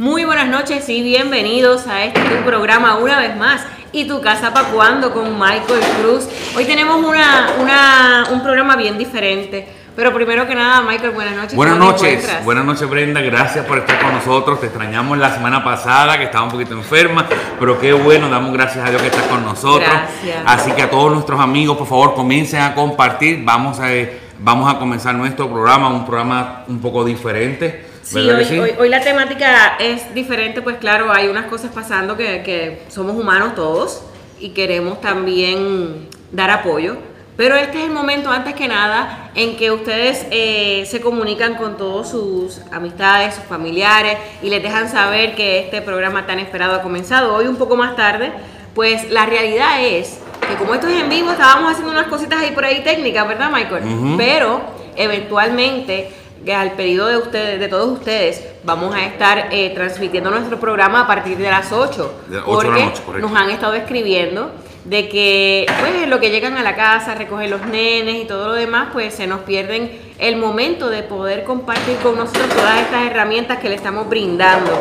Muy buenas noches y bienvenidos a este tu programa una vez más. ¿Y tu casa para cuando con Michael Cruz? Hoy tenemos una, una, un programa bien diferente. Pero primero que nada, Michael, buenas noches. Buenas noches, buenas noches Brenda, gracias por estar con nosotros. Te extrañamos la semana pasada que estaba un poquito enferma, pero qué bueno, damos gracias a Dios que estás con nosotros. Gracias. Así que a todos nuestros amigos, por favor, comiencen a compartir. Vamos a, vamos a comenzar nuestro programa, un programa un poco diferente. Sí hoy, Hoy, hoy, la temática es diferente, pues claro, hay unas cosas pasando que, que somos humanos todos y queremos también dar apoyo. Pero este es el momento, antes que nada, en que ustedes eh, se comunican con todos sus amistades, sus familiares y les dejan saber que este programa tan esperado ha comenzado. Hoy un poco más tarde, pues la realidad es que como esto es en vivo, estábamos haciendo unas cositas ahí por ahí técnicas, ¿verdad, Michael? Pero eventualmente al pedido de ustedes, de todos ustedes, vamos a estar eh, transmitiendo nuestro programa a partir de las 8. De 8 porque de la noche, nos han estado escribiendo de que pues lo que llegan a la casa, recogen los nenes y todo lo demás, pues se nos pierden el momento de poder compartir con nosotros todas estas herramientas que le estamos brindando.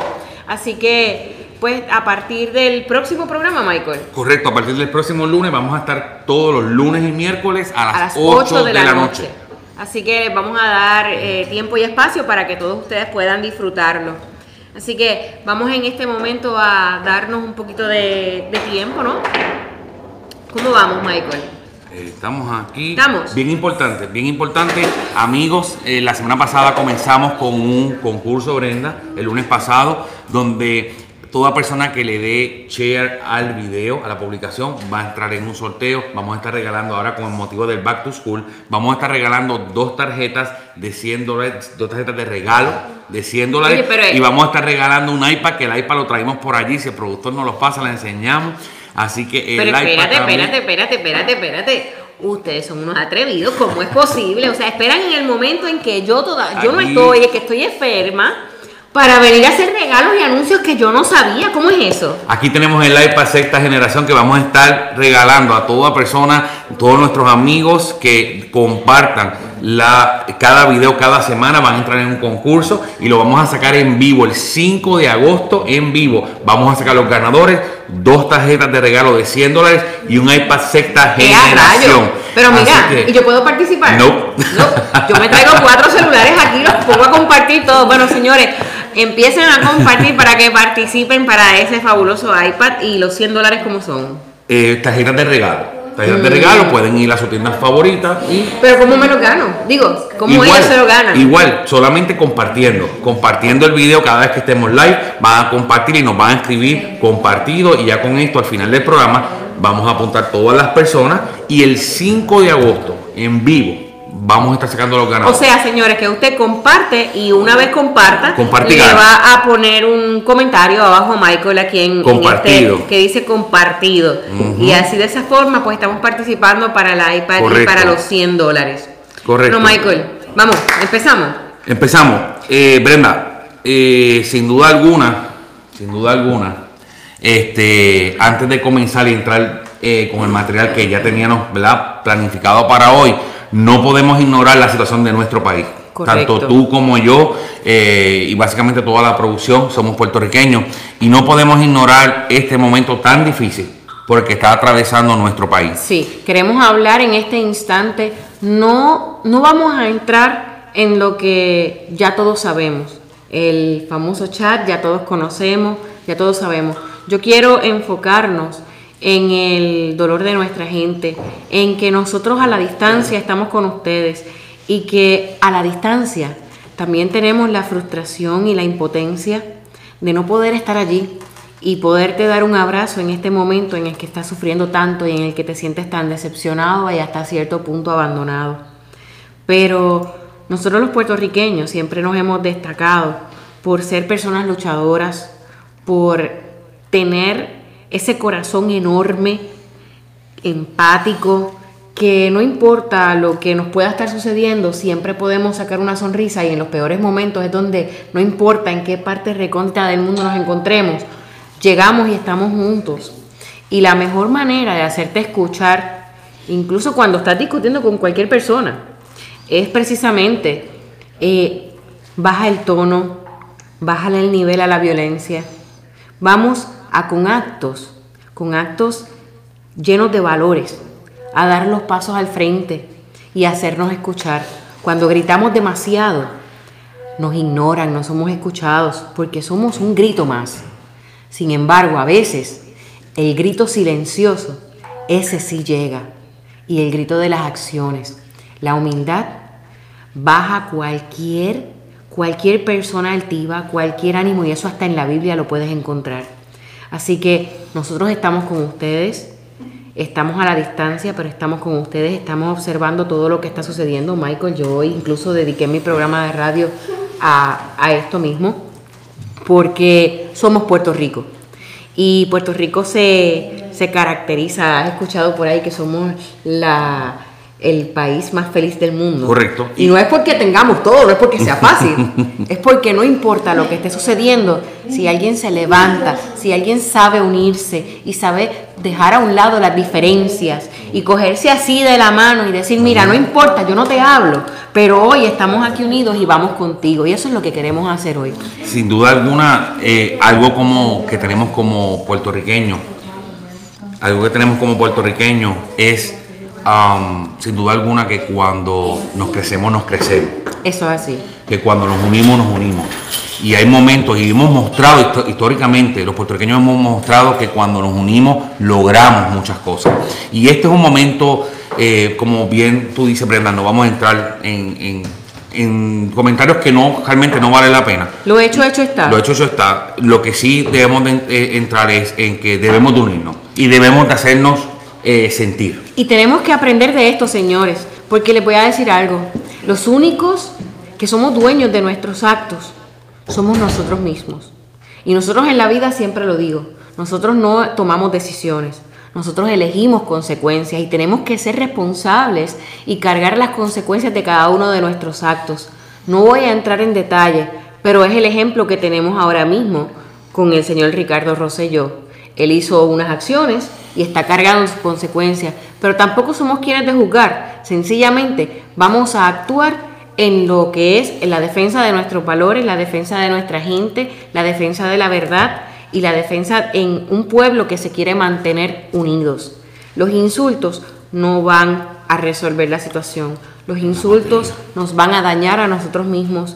Así que pues a partir del próximo programa, Michael. Correcto, a partir del próximo lunes vamos a estar todos los lunes y miércoles a las, a las 8, 8 de, la, noche. Así que vamos a dar eh, tiempo y espacio para que todos ustedes puedan disfrutarlo. Así que vamos en este momento a darnos un poquito de, de tiempo, ¿no? ¿Cómo vamos, Michael? Eh, estamos aquí. Estamos. Bien importante, bien importante. Amigos, eh, la semana pasada comenzamos con un concurso, Brenda, el lunes pasado, donde toda persona que le dé share al video, a la publicación, va a entrar en un sorteo. Vamos a estar regalando ahora con el motivo del Back to School, vamos a estar regalando dos tarjetas de 100 dólares, dos tarjetas de regalo de 100 dólares. Oye, pero- y vamos a estar regalando un iPad, que el iPad lo traemos por allí. Si el productor nos lo pasa, le enseñamos. Así que el Pero iPad espérate, también- espérate, espérate, espérate, espérate. Ustedes son unos atrevidos, ¿cómo es posible? O sea, esperan en el momento en que yo toda, yo no Aquí- estoy, que estoy enferma, para venir a hacer regalos y anuncios que yo no sabía. ¿Cómo es eso? Aquí tenemos el iPad sexta generación que vamos a estar regalando a toda persona, todos nuestros amigos que compartan la, cada video cada semana van a entrar en un concurso y lo vamos a sacar en vivo el 5 de agosto en vivo. Vamos a sacar los ganadores, dos tarjetas de regalo de 100 dólares y un iPad sexta ¡Qué a generación. Pero mira, que- ¿y yo puedo participar? No. No, Yo me traigo cuatro celulares aquí, los pongo a compartir todos. Bueno, señores, empiecen a compartir para que participen para ese fabuloso iPad y los 100 dólares como son. eh, tarjetas de regalo. Mm. de regalo pueden ir a su tienda favorita y Pero ¿cómo me lo gano? Digo, ¿cómo ellos se lo ganan? Igual, solamente compartiendo. Compartiendo el video cada vez que estemos live, van a compartir y nos van a escribir compartido. Y ya con esto, al final del programa, vamos a apuntar todas las personas. Y el 5 de agosto, en vivo, vamos a estar sacando los O ganadores. sea, señores, que usted comparte y una vez comparta, le va a poner un comentario abajo a Michael aquí en, en Compartido. este que dice compartido. Y así de esa forma, pues estamos participando para el iPad y para los 100 dólares. Correcto. Bueno, Michael, vamos, empezamos. Empezamos. Eh, Brenda, eh, sin duda alguna, sin duda alguna, este, antes de comenzar y entrar eh, con el material que ya teníamos ¿verdad? planificado para hoy, no podemos ignorar la situación de nuestro país. Correcto. Tanto tú como yo eh, y básicamente toda la producción somos puertorriqueños y no podemos ignorar este momento tan difícil por el que está atravesando nuestro país. Sí, queremos hablar en este instante, no, no vamos a entrar en lo que ya todos sabemos, el famoso chat, ya todos conocemos, ya todos sabemos. Yo quiero enfocarnos en el dolor de nuestra gente, en que nosotros a la distancia estamos con ustedes y que a la distancia también tenemos la frustración y la impotencia de no poder estar allí y poderte dar un abrazo en este momento en el que estás sufriendo tanto y en el que te sientes tan decepcionado y hasta cierto punto abandonado. Pero nosotros los puertorriqueños siempre nos hemos destacado por ser personas luchadoras, por tener ese corazón enorme, empático, que no importa lo que nos pueda estar sucediendo, siempre podemos sacar una sonrisa y en los peores momentos es donde no importa en qué parte recóndita del mundo nos encontremos, llegamos y estamos juntos. Y la mejor manera de hacerte escuchar, incluso cuando estás discutiendo con cualquier persona, es precisamente eh, baja el tono, bájale el nivel a la violencia. Vamos a con actos, con actos llenos de valores, a dar los pasos al frente y hacernos escuchar. Cuando gritamos demasiado, nos ignoran, no somos escuchados, porque somos un grito más. Sin embargo, a veces el grito silencioso, ese sí llega. Y el grito de las acciones, la humildad, baja cualquier, cualquier persona altiva, cualquier ánimo, y eso hasta en la Biblia lo puedes encontrar. Así que nosotros estamos con ustedes, estamos a la distancia, pero estamos con ustedes, estamos observando todo lo que está sucediendo. Michael, yo incluso dediqué mi programa de radio a, a esto mismo, porque somos Puerto Rico. Y Puerto Rico se, se caracteriza, has escuchado por ahí que somos la el país más feliz del mundo. Correcto. Y no es porque tengamos todo, no es porque sea fácil, es porque no importa lo que esté sucediendo, si alguien se levanta, si alguien sabe unirse y sabe dejar a un lado las diferencias y cogerse así de la mano y decir, mira, no importa, yo no te hablo, pero hoy estamos aquí unidos y vamos contigo. Y eso es lo que queremos hacer hoy. Sin duda alguna, eh, algo como que tenemos como puertorriqueños, algo que tenemos como puertorriqueños es sin duda alguna que cuando nos crecemos, nos crecemos. Eso es así. Que cuando nos unimos, nos unimos. Y hay momentos, y hemos mostrado históricamente, los puertorriqueños hemos mostrado que cuando nos unimos logramos muchas cosas. Y este es un momento, eh, como bien tú dices, Brenda, no vamos a entrar en, comentarios que no realmente no vale la pena. Lo hecho, hecho está. Lo hecho, hecho está. Lo que sí debemos de, eh, entrar es en que debemos de unirnos y debemos de hacernos eh, sentir. Y tenemos que aprender de esto, señores, porque les voy a decir algo. Los únicos que somos dueños de nuestros actos somos nosotros mismos. Y nosotros en la vida siempre lo digo, nosotros no tomamos decisiones, nosotros elegimos consecuencias y tenemos que ser responsables y cargar las consecuencias de cada uno de nuestros actos. No voy a entrar en detalle, pero es el ejemplo que tenemos ahora mismo con el señor Ricardo Rosselló. Él hizo unas acciones y está cargado sus consecuencias, pero tampoco somos quienes de juzgar, sencillamente vamos a actuar en lo que es en la defensa de nuestros valores, la defensa de nuestra gente, la defensa de la verdad y la defensa en un pueblo que se quiere mantener unidos. Los insultos no van a resolver la situación, los insultos nos van a dañar a nosotros mismos.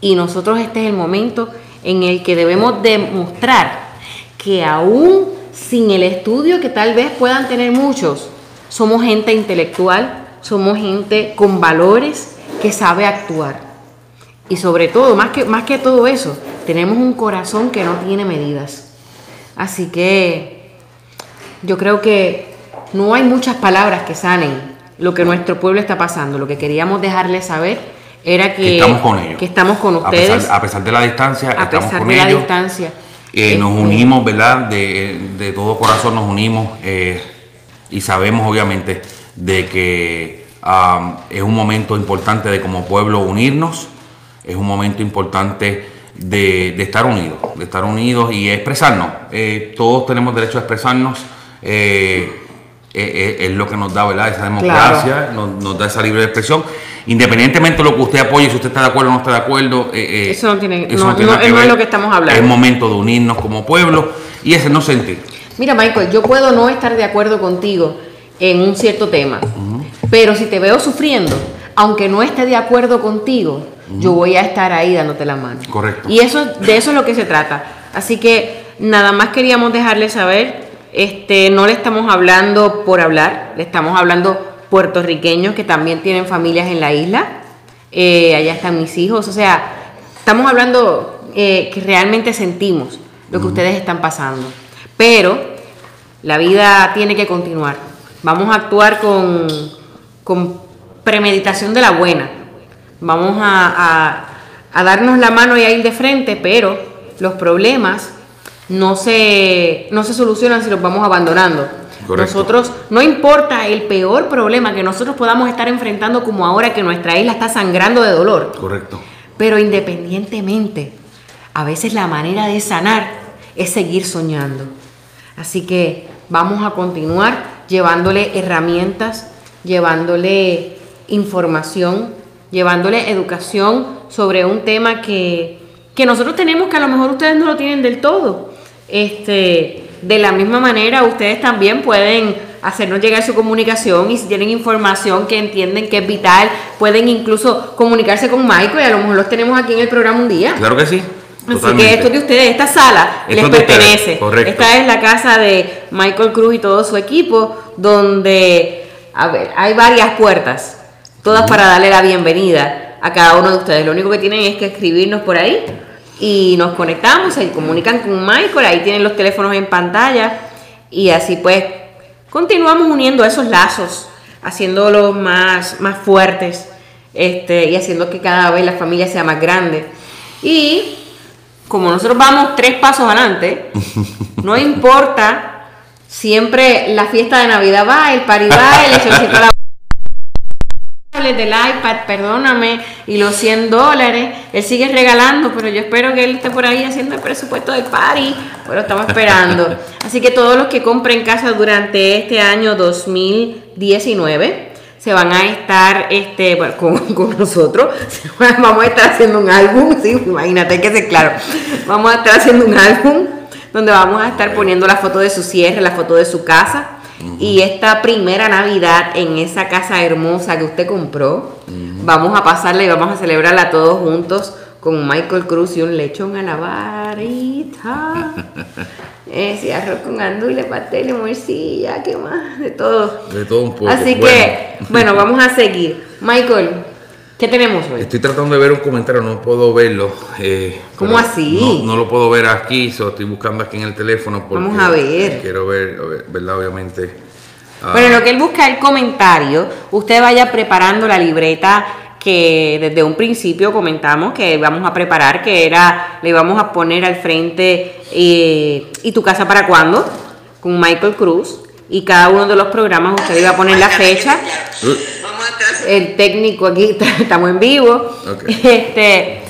Y nosotros este es el momento en el que debemos demostrar que aún sin el estudio que tal vez puedan tener muchos, somos gente intelectual, somos gente con valores que sabe actuar. Y sobre todo, más que, más que todo eso, tenemos un corazón que no tiene medidas. Así que yo creo que no hay muchas palabras que sanen lo que nuestro pueblo está pasando. Lo que queríamos dejarles saber era que, estamos con ellos. Que estamos con ustedes. A pesar, de la distancia, a estamos pesar con de ellos. la distancia. Eh, nos Este, unimos, ¿verdad? De, de todo corazón nos unimos eh, y sabemos obviamente de que um, es un momento importante de como pueblo unirnos, es un momento importante de, de estar unidos, de estar unidos y expresarnos. Eh, todos tenemos derecho a expresarnos. Eh, eh, es lo que nos da, ¿verdad? Esa democracia, nos, nos da esa libre expresión. Independientemente de lo que usted apoye, si usted está de acuerdo o no está de acuerdo, eh, eh, Eso no tiene- no- nada no- que no es lo que estamos hablando. Es momento de unirnos como pueblo y ese no sentir. Mira, Michael, yo puedo no estar de acuerdo contigo en un cierto tema, pero si te veo sufriendo, aunque no esté de acuerdo contigo, yo voy a estar ahí dándote la mano. Correcto. Y eso, de eso es lo que se trata. Así que nada más queríamos dejarle saber, este, no le estamos hablando por hablar, le estamos hablando puertorriqueños que también tienen familias en la isla. Eh, allá están mis hijos, o sea, estamos hablando eh, que realmente sentimos lo que ustedes están pasando. Pero la vida tiene que continuar. Vamos a actuar con, con premeditación de la buena. Vamos a, a- a darnos la mano y a ir de frente, pero los problemas no se, no se solucionan si los vamos abandonando. Correcto. Nosotros, no importa el peor problema que nosotros podamos estar enfrentando como ahora que nuestra isla está sangrando de dolor, Correcto. pero independientemente, a veces la manera de sanar es seguir soñando. Así que vamos a continuar llevándole herramientas, llevándole información, llevándole educación sobre un tema que, que nosotros tenemos que a lo mejor ustedes no lo tienen del todo. Este, de la misma manera, ustedes también pueden hacernos llegar su comunicación y si tienen información que entienden que es vital, pueden incluso comunicarse con Michael y a lo mejor los tenemos aquí en el programa un día. Claro que sí. Así que esto de ustedes, esta sala les pertenece. Esta es la casa de Michael Cruz y todo su equipo, donde, a ver, hay varias puertas, todas para darle la bienvenida a cada uno de ustedes. Lo único que tienen es que escribirnos por ahí y nos conectamos, se comunican con Michael, ahí tienen los teléfonos en pantalla y así pues continuamos uniendo esos lazos, haciéndolos más, más fuertes este, y haciendo que cada vez la familia sea más grande. Y como nosotros vamos tres pasos adelante, no importa, siempre la fiesta de Navidad va, el party va, el de la del iPad, perdóname, y los 100 dólares. Él sigue regalando, pero yo espero que él esté por ahí haciendo el presupuesto del party, pero estamos esperando. Así que todos los que compren casa durante este año 2019 se van a estar este, con, nosotros. Vamos a estar haciendo un álbum, sí, imagínate que ser claro. Vamos a estar haciendo un álbum donde vamos a estar poniendo la foto de su cierre, la foto de su casa y esta primera Navidad en esa casa hermosa que usted compró, vamos a pasarla y vamos a celebrarla todos juntos con Michael Cruz y un lechón a la varita. Ese arroz con andule, pastel morcilla, ¿qué más? De todo. De todo un poco. Así que, bueno, vamos a seguir. Michael, ¿Qué tenemos hoy? Estoy tratando de ver un comentario, no puedo verlo. Eh, ¿Cómo así? No, lo puedo ver aquí, solo estoy buscando aquí en el teléfono. Vamos a ver. Quiero ver, ¿verdad? Obviamente. Ah. Bueno, lo que él busca el comentario, usted vaya preparando la libreta que desde un principio comentamos que vamos a preparar, que era, le íbamos a poner al frente eh, ¿Y tu casa para cuándo? con Michael Cruz. Y cada uno de los programas usted iba a poner la fecha. Uh el técnico aquí, estamos en vivo. Este,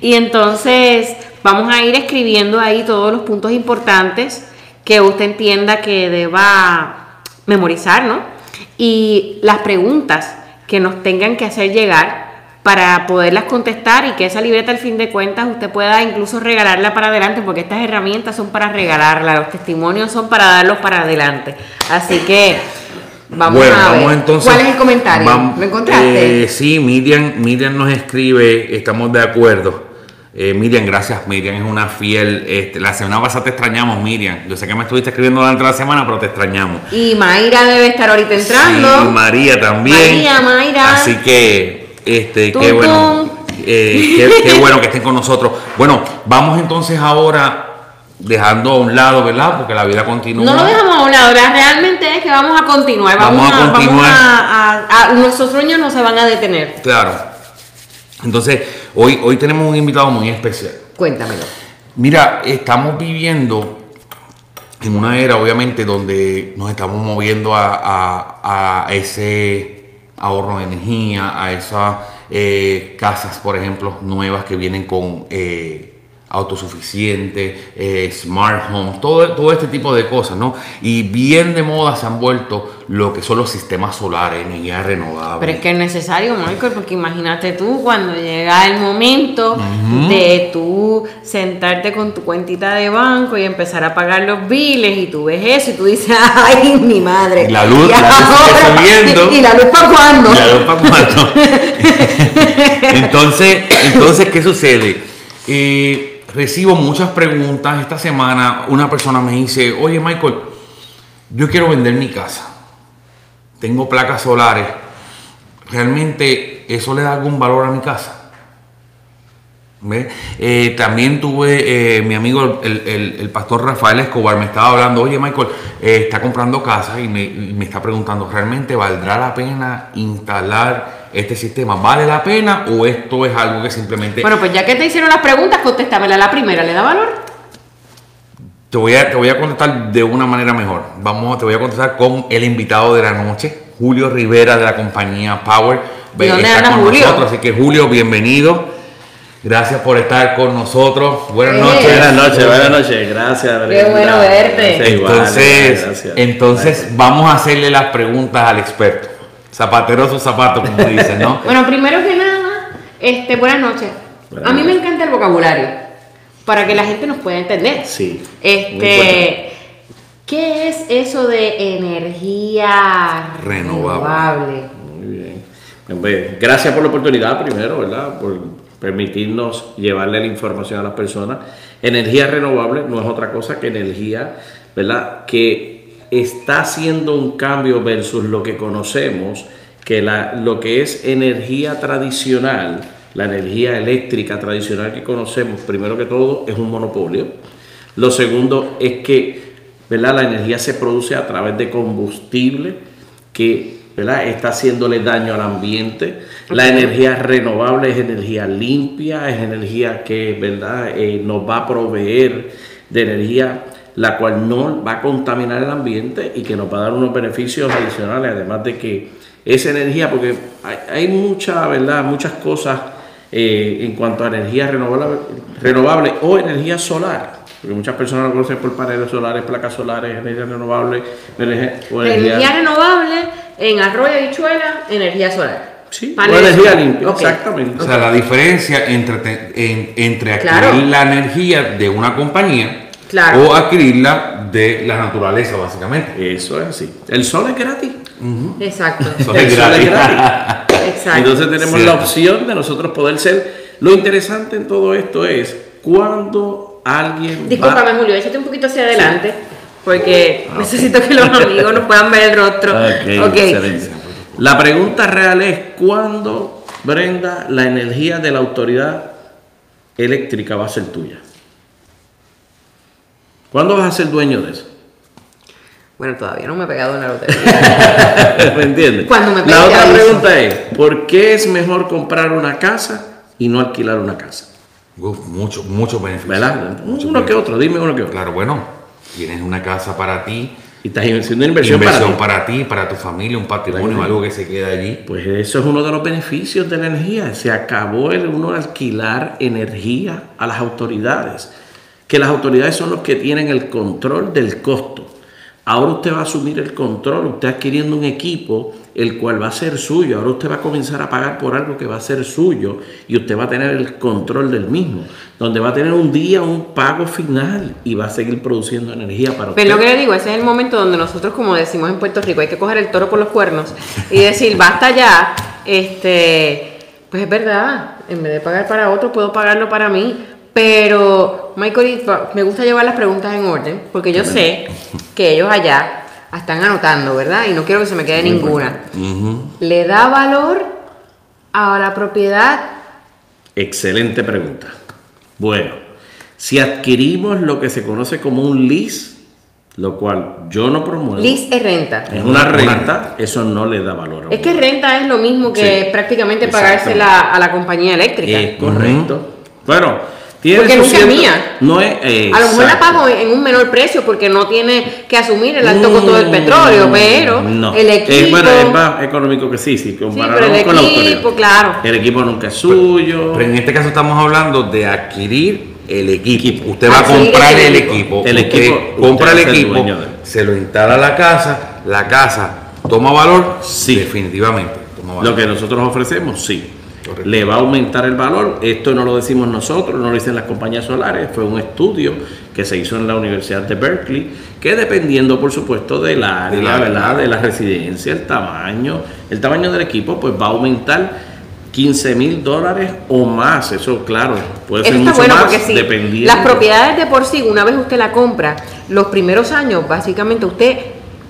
y entonces vamos a ir escribiendo ahí todos los puntos importantes que usted entienda que deba memorizar, ¿no? Y las preguntas que nos tengan que hacer llegar para poderlas contestar y que esa libreta al fin de cuentas usted pueda incluso regalarla para adelante, porque estas herramientas son para regalarla, los testimonios son para darlos para adelante. Así que Vamos a ver. entonces. ¿Cuál es el comentario? ¿Lo encontraste? Eh, sí, Miriam, Miriam nos escribe, estamos de acuerdo. Eh, Miriam, gracias. Miriam es una fiel. Este, la semana pasada te extrañamos, Miriam. Yo sé que me estuviste escribiendo durante la semana, pero te extrañamos. Y Mayra debe estar ahorita entrando. Sí, María también. María, Mayra. Así que, este, qué bueno. Eh, qué bueno que estén con nosotros. Bueno, vamos entonces ahora dejando a un lado, ¿verdad? Porque la vida continúa. No lo dejamos a un lado, realmente es que vamos a continuar. Vamos, a, continuar. a, nuestros sueños no se van a detener. Claro. Entonces, hoy, hoy tenemos un invitado muy especial. Cuéntamelo. Mira, estamos viviendo en una era, obviamente, donde nos estamos moviendo a, ese ahorro de energía, a esas eh, casas, por ejemplo, nuevas que vienen con... Eh, autosuficiente, eh, smart home, todo, todo este tipo de cosas, ¿no? Y bien de moda se han vuelto lo que son los sistemas solares, energía renovable. Pero es que es necesario, Michael, porque imagínate tú cuando llega el momento de tú sentarte con tu cuentita de banco y empezar a pagar los biles y tú ves eso y tú dices, ay, mi madre. la luz, la luz subiendo. ¿Y la luz para cuándo? la luz para cuándo? entonces, entonces, ¿qué sucede? Eh, recibo muchas preguntas. Esta semana una persona me dice, oye Michael, yo quiero vender mi casa. Tengo placas solares. ¿Realmente eso le da algún valor a mi casa? Eh, también tuve eh, mi amigo, el, pastor Rafael Escobar, me estaba hablando, oye Michael, eh, está comprando casa y me está preguntando, ¿realmente valdrá la pena instalar este sistema vale la pena o esto es algo que simplemente... Bueno, pues ya que te hicieron las preguntas, contéstamela la primera, ¿le da valor? Te voy, a, te voy a contestar de una manera mejor. Vamos, te voy a contestar con el invitado de la noche, Julio Rivera de la compañía Power. ¿Y dónde anda Julio? Nosotros, así que Julio, bienvenido. Gracias por estar con nosotros. Buenas noches. Buenas noches, buenas noches. Gracias. Qué bueno verte. entonces, entonces vamos a hacerle las preguntas al experto. Zapatero sus zapatos, como dicen, ¿no? bueno, primero que nada, este, buenas noches. a mí me encanta el vocabulario. para que la gente nos pueda entender. Sí. Este, ¿qué es eso de energía Renovable. Muy bien. Pues, Gracias por la oportunidad primero, ¿verdad? Por permitirnos llevarle la información a las personas. Energía renovable no es otra cosa que energía, ¿verdad? Que está haciendo un cambio versus lo que conocemos, que la, lo que es energía tradicional, la energía eléctrica tradicional que conocemos, primero que todo, es un monopolio. Lo segundo es que ¿verdad? la energía se produce a través de combustible que ¿verdad? está haciéndole daño al ambiente. La energía renovable es energía limpia, es energía que ¿verdad? Eh, nos va a proveer de energía la cual no va a contaminar el ambiente y que nos va a dar unos beneficios adicionales, además de que esa energía, porque hay, hay mucha, ¿verdad? muchas cosas eh, en cuanto a energía renovable, renovable o energía solar. Porque muchas personas lo conocen por paneles solares, placas solares, energía renovable, energía, o Energía, energía, renovable en arroyo habichuela, energía solar. sí, o energía limpia, exactamente. O sea, la diferencia entre, te- en- entre adquirir Claro. la energía de una compañía Claro. o adquirirla de la naturaleza, básicamente. Eso es así. El sol es gratis. Exacto. El sol es gratis. Exacto. Entonces tenemos Cierto. la opción de nosotros poder ser. Lo interesante en todo esto es cuando alguien. va- Discúlpame, Julio, échate un poquito hacia adelante, porque necesito que los amigos nos puedan ver el rostro. Ok, Ok. excelente. La pregunta real es: ¿cuándo, Brenda, la energía de la autoridad eléctrica va a ser tuya? ¿Cuándo vas a ser dueño de eso? Bueno, todavía no me he pegado en la lotería. ¿Me entiendes? Cuando me la otra aviso. pregunta es: ¿por qué es mejor comprar una casa y no alquilar una casa? Uf, mucho, mucho beneficio. ¿Verdad? Mucho Uno que otro, dime uno que otro. Claro, bueno, tienes una casa para ti, Y estás haciendo inversión, inversión, para ti. para, ti, para tu familia, un patrimonio, Claro. algo que se queda allí. Pues eso es uno de los beneficios de la energía. Se acabó el uno alquilar energía a las autoridades. Que las autoridades son los que tienen el control del costo. Ahora usted va a asumir el control, usted adquiriendo un equipo el cual va a ser suyo. Ahora usted va a comenzar a pagar por algo que va a ser suyo y usted va a tener el control del mismo. Donde va a tener un día un pago final y va a seguir produciendo energía para usted. Pero lo que le digo, ese es el momento donde nosotros, como decimos en Puerto Rico, hay que coger el toro por los cuernos y decir, basta ya, este, pues es verdad, en vez de pagar para otro, puedo pagarlo para mí. Pero, Michael, me gusta llevar las preguntas en orden, porque yo sé que ellos allá están anotando, ¿verdad? Y no quiero que se me quede ninguna. ¿Le da valor a la propiedad? Excelente pregunta. Bueno, si adquirimos lo que se conoce como un lease, lo cual yo no promuevo, Lease es renta. es una renta, eso no le da valor. a Es que renta es lo mismo que Sí, prácticamente pagársela a la compañía eléctrica. es correcto. Bueno, tiene Porque nunca es mía. No es, eh, A lo mejor la pago en un menor precio porque no tiene que asumir el alto costo del petróleo, pero Mm, no. el equipo. Es, bueno, es más económico que sí, sí, comparado el con la equipo, claro. El equipo nunca es suyo. Pero en este caso estamos hablando de adquirir el equipo. Usted va a Adquirir comprar el el equipo. equipo. El equipo, compra usted el equipo, se lo instala a la casa, la casa toma valor, Sí. definitivamente. Toma valor. Lo que nosotros ofrecemos, sí. Correcto. Le va a aumentar el valor. Esto no lo decimos nosotros, no lo dicen las compañías solares. Fue un estudio que se hizo en la Universidad de Berkeley, que dependiendo, por supuesto, del área, Del área, ¿verdad? de la residencia, el tamaño, el tamaño del equipo, pues va a aumentar 15 mil dólares o más. Eso, claro, puede ser Eso mucho bueno más, sí. dependiendo. Las propiedades de por sí, una vez usted la compra, los primeros años, básicamente usted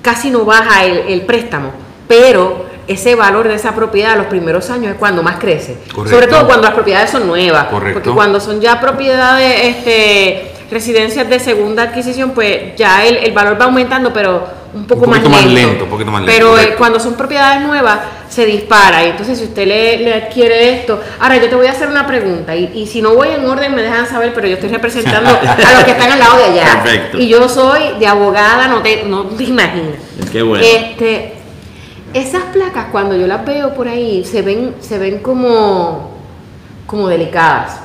casi no baja el, el préstamo, pero ese valor de esa propiedad los primeros años es cuando más crece. Correcto. Sobre todo cuando las propiedades son nuevas. Correcto. Porque cuando son ya propiedades, este, residencias de segunda adquisición, pues ya el, el valor va aumentando, pero un poco Un poquito más, más lento. lento, un poquito más lento, Pero eh, cuando son propiedades nuevas, se dispara. Y entonces, si usted le, le adquiere esto. Ahora, yo te voy a hacer una pregunta. Y, y si no voy en orden, me dejan saber, pero yo estoy representando a los que están al lado de allá. Perfecto. Y yo soy de abogada, no te, no te imaginas. Qué bueno. Este, esas placas, cuando yo las veo por ahí, se ven, se ven como, como delicadas.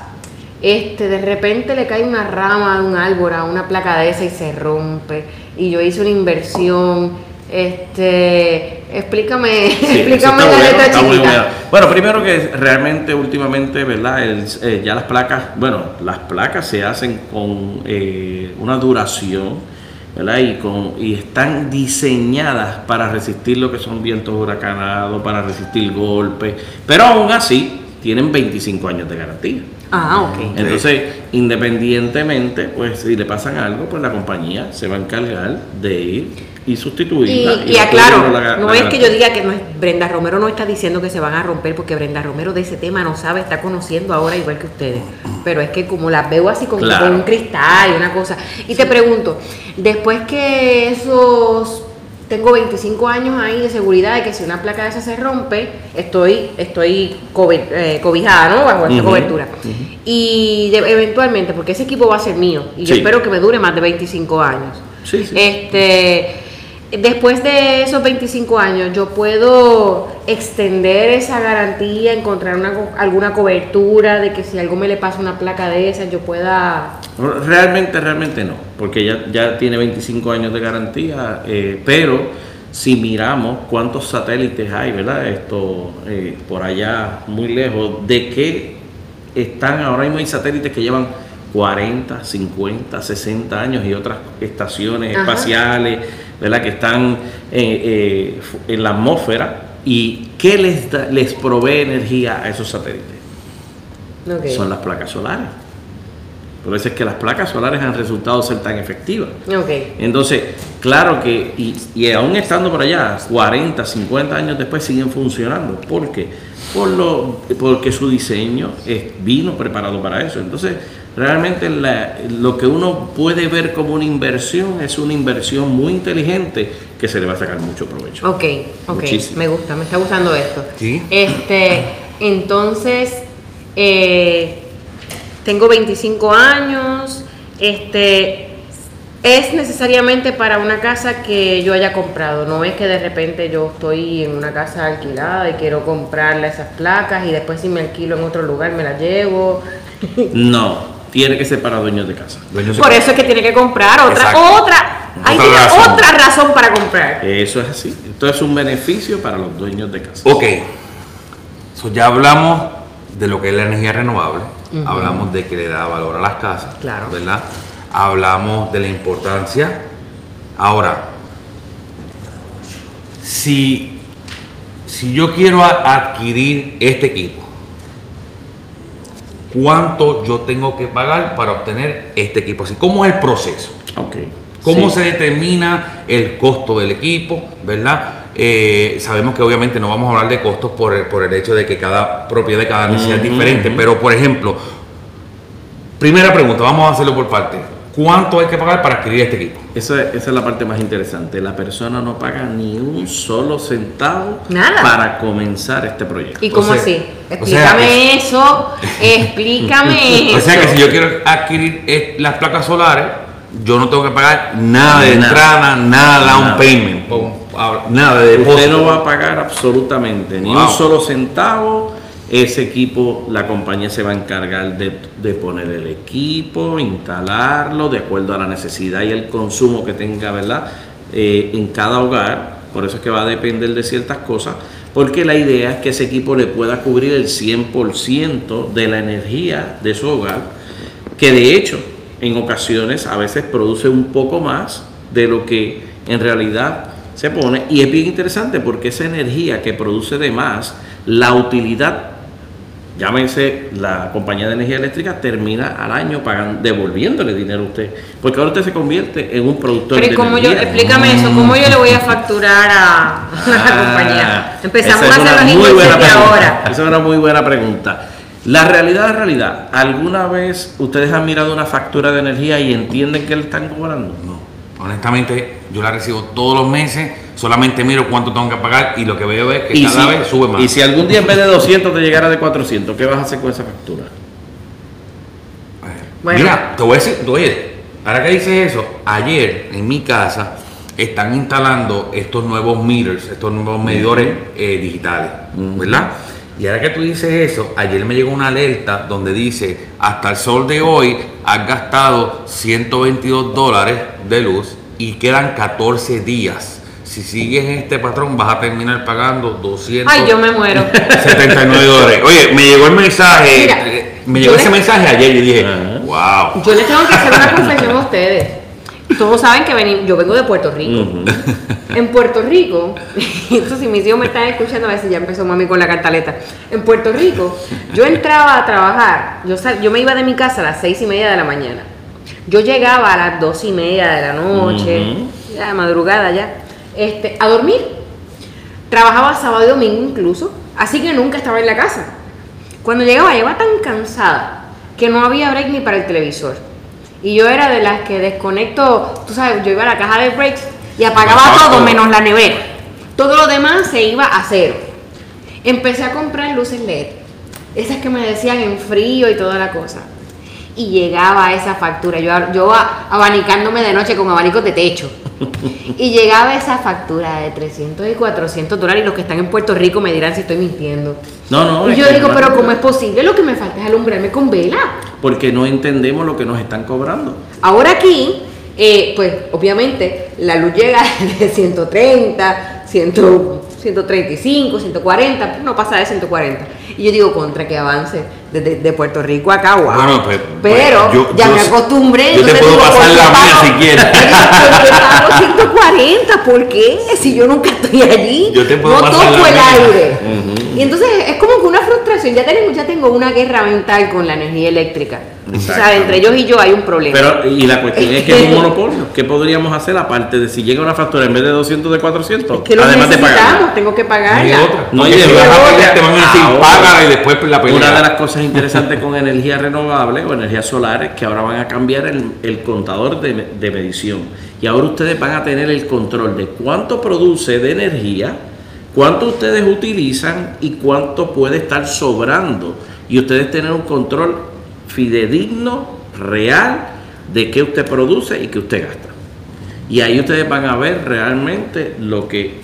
Este, de repente le cae una rama de un árbol a una placa de esa y se rompe. Y yo hice una inversión. Este, Explícame, Sí, explícame está la bueno, letra está muy chiquita. bueno. Bueno, primero que realmente últimamente, ¿verdad? El- eh, ya las placas, bueno, las placas se hacen con eh, una duración, ¿verdad? Y, con, y están diseñadas para resistir lo que son vientos huracanados, para resistir golpes, pero aún así tienen 25 años de garantía. Ah, ok. Entonces, independientemente, pues si le pasan algo, pues la compañía se va a encargar de ir y Y, sustituirla. y va a aclaro, la- no es que yo diga que no es, Brenda Romero no está diciendo que se van a romper porque Brenda Romero de ese tema no sabe, está conociendo ahora igual que ustedes. Pero es que como las veo así con, Claro. con un cristal y una cosa. Y te pregunto, después que esos tengo 25 años ahí de seguridad de que si una placa de esa se rompe, estoy, estoy eh, cobijada, ¿no? Bajo esta cobertura. Y de- eventualmente, porque ese equipo va a ser mío, y yo espero que me dure más de 25 años. Sí, sí. Este, después de esos 25 años, yo puedo extender esa garantía, encontrar una, alguna cobertura de que si algo me le pasa una placa de esas, yo pueda. Realmente, realmente no, porque ya, ya tiene 25 años de garantía, eh, pero si miramos cuántos satélites hay, ¿verdad? Esto eh, por allá muy lejos, de que están ahora mismo hay satélites que llevan 40, 50, 60 años y otras estaciones Ajá. espaciales, ¿verdad? Que están eh, eh, en la atmósfera y ¿qué les, da- les provee energía a esos satélites? Son las placas solares. Por eso es que las placas solares han resultado ser tan efectivas. Entonces, claro que, y, y aún estando por allá, 40, 50 años después siguen funcionando. ¿Por qué? Por lo, porque su diseño es- vino preparado para eso. Entonces, realmente la- lo que uno puede ver como una inversión es una inversión muy inteligente que se le va a sacar mucho provecho. Ok, ok, Muchísimo. me gusta, me está gustando esto. Sí. Este, entonces, eh, tengo 25 años, este, es necesariamente para una casa que yo haya comprado, no es que de repente yo estoy en una casa alquilada y quiero comprarle esas placas y después si me alquilo en otro lugar me las llevo. No, tiene que ser para dueños de casa. Dueños de Por casa. eso es que tiene que comprar otra, Exacto. otra, ahí Otra razón. otra razón para comprar. Eso es así. Esto es un beneficio para los dueños de casa. Ok, so ya hablamos de lo que es la energía renovable, hablamos de que le da valor a las casas, Claro. ¿verdad? Hablamos de la importancia. Ahora, si, si yo quiero adquirir este equipo, ¿cuánto yo tengo que pagar para obtener este equipo? Así, ¿Cómo es el proceso? Ok. ¿Cómo Sí. se determina el costo del equipo? ¿Verdad? Eh, sabemos que obviamente no vamos a hablar de costos por el, por el hecho de que cada propiedad de cada necesidad es Ujú, diferente, pero por ejemplo, primera pregunta, vamos a hacerlo por parte. ¿Cuánto hay que pagar para adquirir este equipo? Esa, esa es la parte más interesante. La persona no paga ni un solo centavo Nada. para comenzar este proyecto. ¿Y cómo O sea- así? o sea, Explícame eso, explícame eso. O sea que si yo quiero adquirir las placas solares, yo no tengo que pagar nada de Nada. entrada, nada de down Nada. payment, o- a- nada de Usted no va a pagar absolutamente ni Wow. un solo centavo. Ese equipo, la compañía se va a encargar de, de poner el equipo, instalarlo de acuerdo a la necesidad y el consumo que tenga, ¿verdad? Eh, en cada hogar. Por eso es que va a depender de ciertas cosas. Porque la idea es que ese equipo le pueda cubrir el 100% de la energía de su hogar. Que de hecho, en ocasiones a veces produce un poco más de lo que en realidad se pone. Y es bien interesante porque esa energía que produce de más, la utilidad, llámese la compañía de energía eléctrica, termina al año pagando, devolviéndole dinero a usted. Porque ahora usted se convierte en un productor Pero ¿y de cómo yo, energía. explícame eso, ¿cómo yo le voy a facturar a la Ah, compañía? Empezamos a hacer los muy buena inicios de pregunta. ahora. Esa es una muy buena pregunta. La realidad es realidad. ¿Alguna vez ustedes han mirado una factura de energía y entienden que le están cobrando? No, honestamente yo la recibo todos los meses, solamente miro cuánto tengo que pagar y lo que veo es que cada si, vez sube más. y si algún día en vez de 200 te llegara de 400, ¿qué vas a hacer con esa factura? Bueno. Mira, te voy a decir, oye, ahora que dices eso, ayer en mi casa están instalando estos nuevos meters, estos nuevos medidores eh, digitales, ¿verdad? Y ahora que tú dices eso, ayer me llegó una alerta donde dice, hasta el sol de hoy has gastado 122 dólares de luz y quedan 14 días si sigues este patrón vas a terminar pagando 200 Ay, yo me muero. 79 dólares. Oye, me llegó el mensaje, Mira, me llegó ese le- mensaje ayer y dije, wow. Yo les tengo que hacer una confesión a ustedes. Todos saben que vení- yo vengo de Puerto Rico. En Puerto Rico, esto si mis hijos me están escuchando, a veces ya empezó mami con la cantaleta. En Puerto Rico, yo entraba a trabajar, yo, sal- yo me iba de mi casa a las seis y media de la mañana. Yo llegaba a las dos y media de la noche, Ujú. ya madrugada ya, este, a dormir. Trabajaba sábado y domingo incluso, así que nunca estaba en la casa. Cuando llegaba, llegaba tan cansada que no había break ni para el televisor. Y yo era de las que desconecto, tú sabes, yo iba a la caja de breaks y apagaba todo. menos la nevera. Todo lo demás se iba a cero. Empecé a comprar luces LED, esas que me decían en frío y toda la cosa. Y llegaba esa factura, yo, yo abanicándome de noche con abanicos de techo. Y llegaba esa factura de 300 y 400 dólares y los que están en Puerto Rico me dirán si estoy mintiendo. No, no. y yo digo, no- pero ¿cómo es posible? Lo que me falta es alumbrarme con vela. Porque no entendemos lo que nos están cobrando. Ahora aquí, eh, pues obviamente la luz llega de 130, 100, 135, 140, no pasa de 140. Y yo digo, contra que avance desde de Puerto Rico acá, wow. Bueno, pues, Pero pues, yo- ya yo- me acostumbré. yo te puedo digo, pasar ¿por qué la mía si quieres. ¿Por qué pago 140? ¿Por qué? Si yo nunca estoy allí. Yo te puedo no pasar la toco el mía. aire. Y entonces es como que una. Ya tengo, ya tengo una guerra mental con la energía eléctrica. O sea, entre ellos y yo hay un problema. Pero, y la cuestión es que es un monopolio. ¿Qué podríamos hacer aparte de si llega una factura en vez de 200 de 400? Es que lo además de pagar. tengo que No hay pagarla. otra. No hay te van a decir, Ahora, págala y después la pelea. Una de las cosas interesantes con energía renovable o energía solar es que ahora van a cambiar el, el contador de, de medición. Y ahora ustedes van a tener el control de cuánto produce de energía, cuánto ustedes utilizan y cuánto puede estar sobrando. Y ustedes tener un control fidedigno, real, de qué usted produce y qué usted gasta. Y ahí ustedes van a ver realmente lo que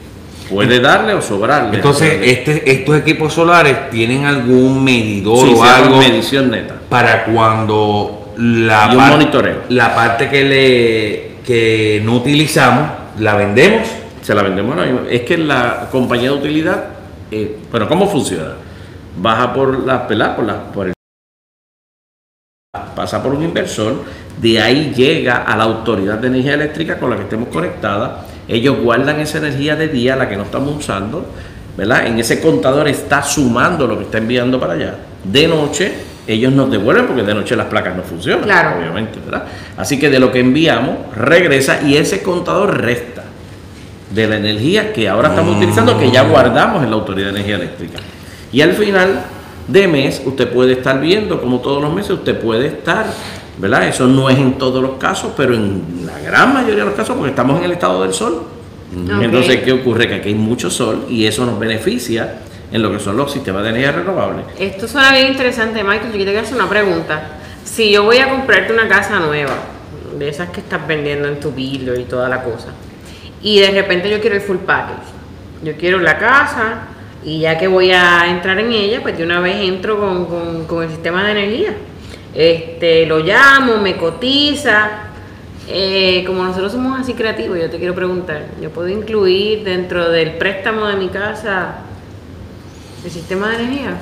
puede darle o sobrarle. Entonces, este, estos equipos solares tienen algún medidor Sí, o algo medición neta. para cuando la, Y un par- monitoreo. la parte que le que no utilizamos la vendemos. Se la vendemos ahora mismo. Es que la compañía de utilidad, eh, bueno, ¿cómo funciona? Baja por la, ¿verdad? Por la, por el, pasa por un inversor, de ahí llega a la autoridad de energía eléctrica con la que estemos conectadas. Ellos guardan esa energía de día, la que no estamos usando, ¿verdad? En ese contador está sumando lo que está enviando para allá. De noche, ellos nos devuelven porque de noche las placas no funcionan, Claro. obviamente, ¿verdad? Así que de lo que enviamos, regresa y ese contador resta de la energía que ahora estamos utilizando, que ya guardamos en la Autoridad de Energía Eléctrica. Y al final de mes, usted puede estar viendo, como todos los meses, usted puede estar, ¿verdad? Eso no es en todos los casos, pero en la gran mayoría de los casos, porque estamos en el estado del sol. Entonces, ¿qué ocurre? Que aquí hay mucho sol y eso nos beneficia en lo que son los sistemas de energía renovable. Esto suena bien interesante, Michael. Yo te quiero hacer una pregunta. Si yo voy a comprarte una casa nueva, de esas que estás vendiendo en tu builder y toda la cosa, y de repente yo quiero el full package, yo quiero la casa y ya que voy a entrar en ella, pues de una vez entro con, con- con el sistema de energía. Este, lo llamo, me cotiza. Eh, como nosotros somos así creativos, yo te quiero preguntar, ¿yo puedo incluir dentro del préstamo de mi casa el sistema de energía?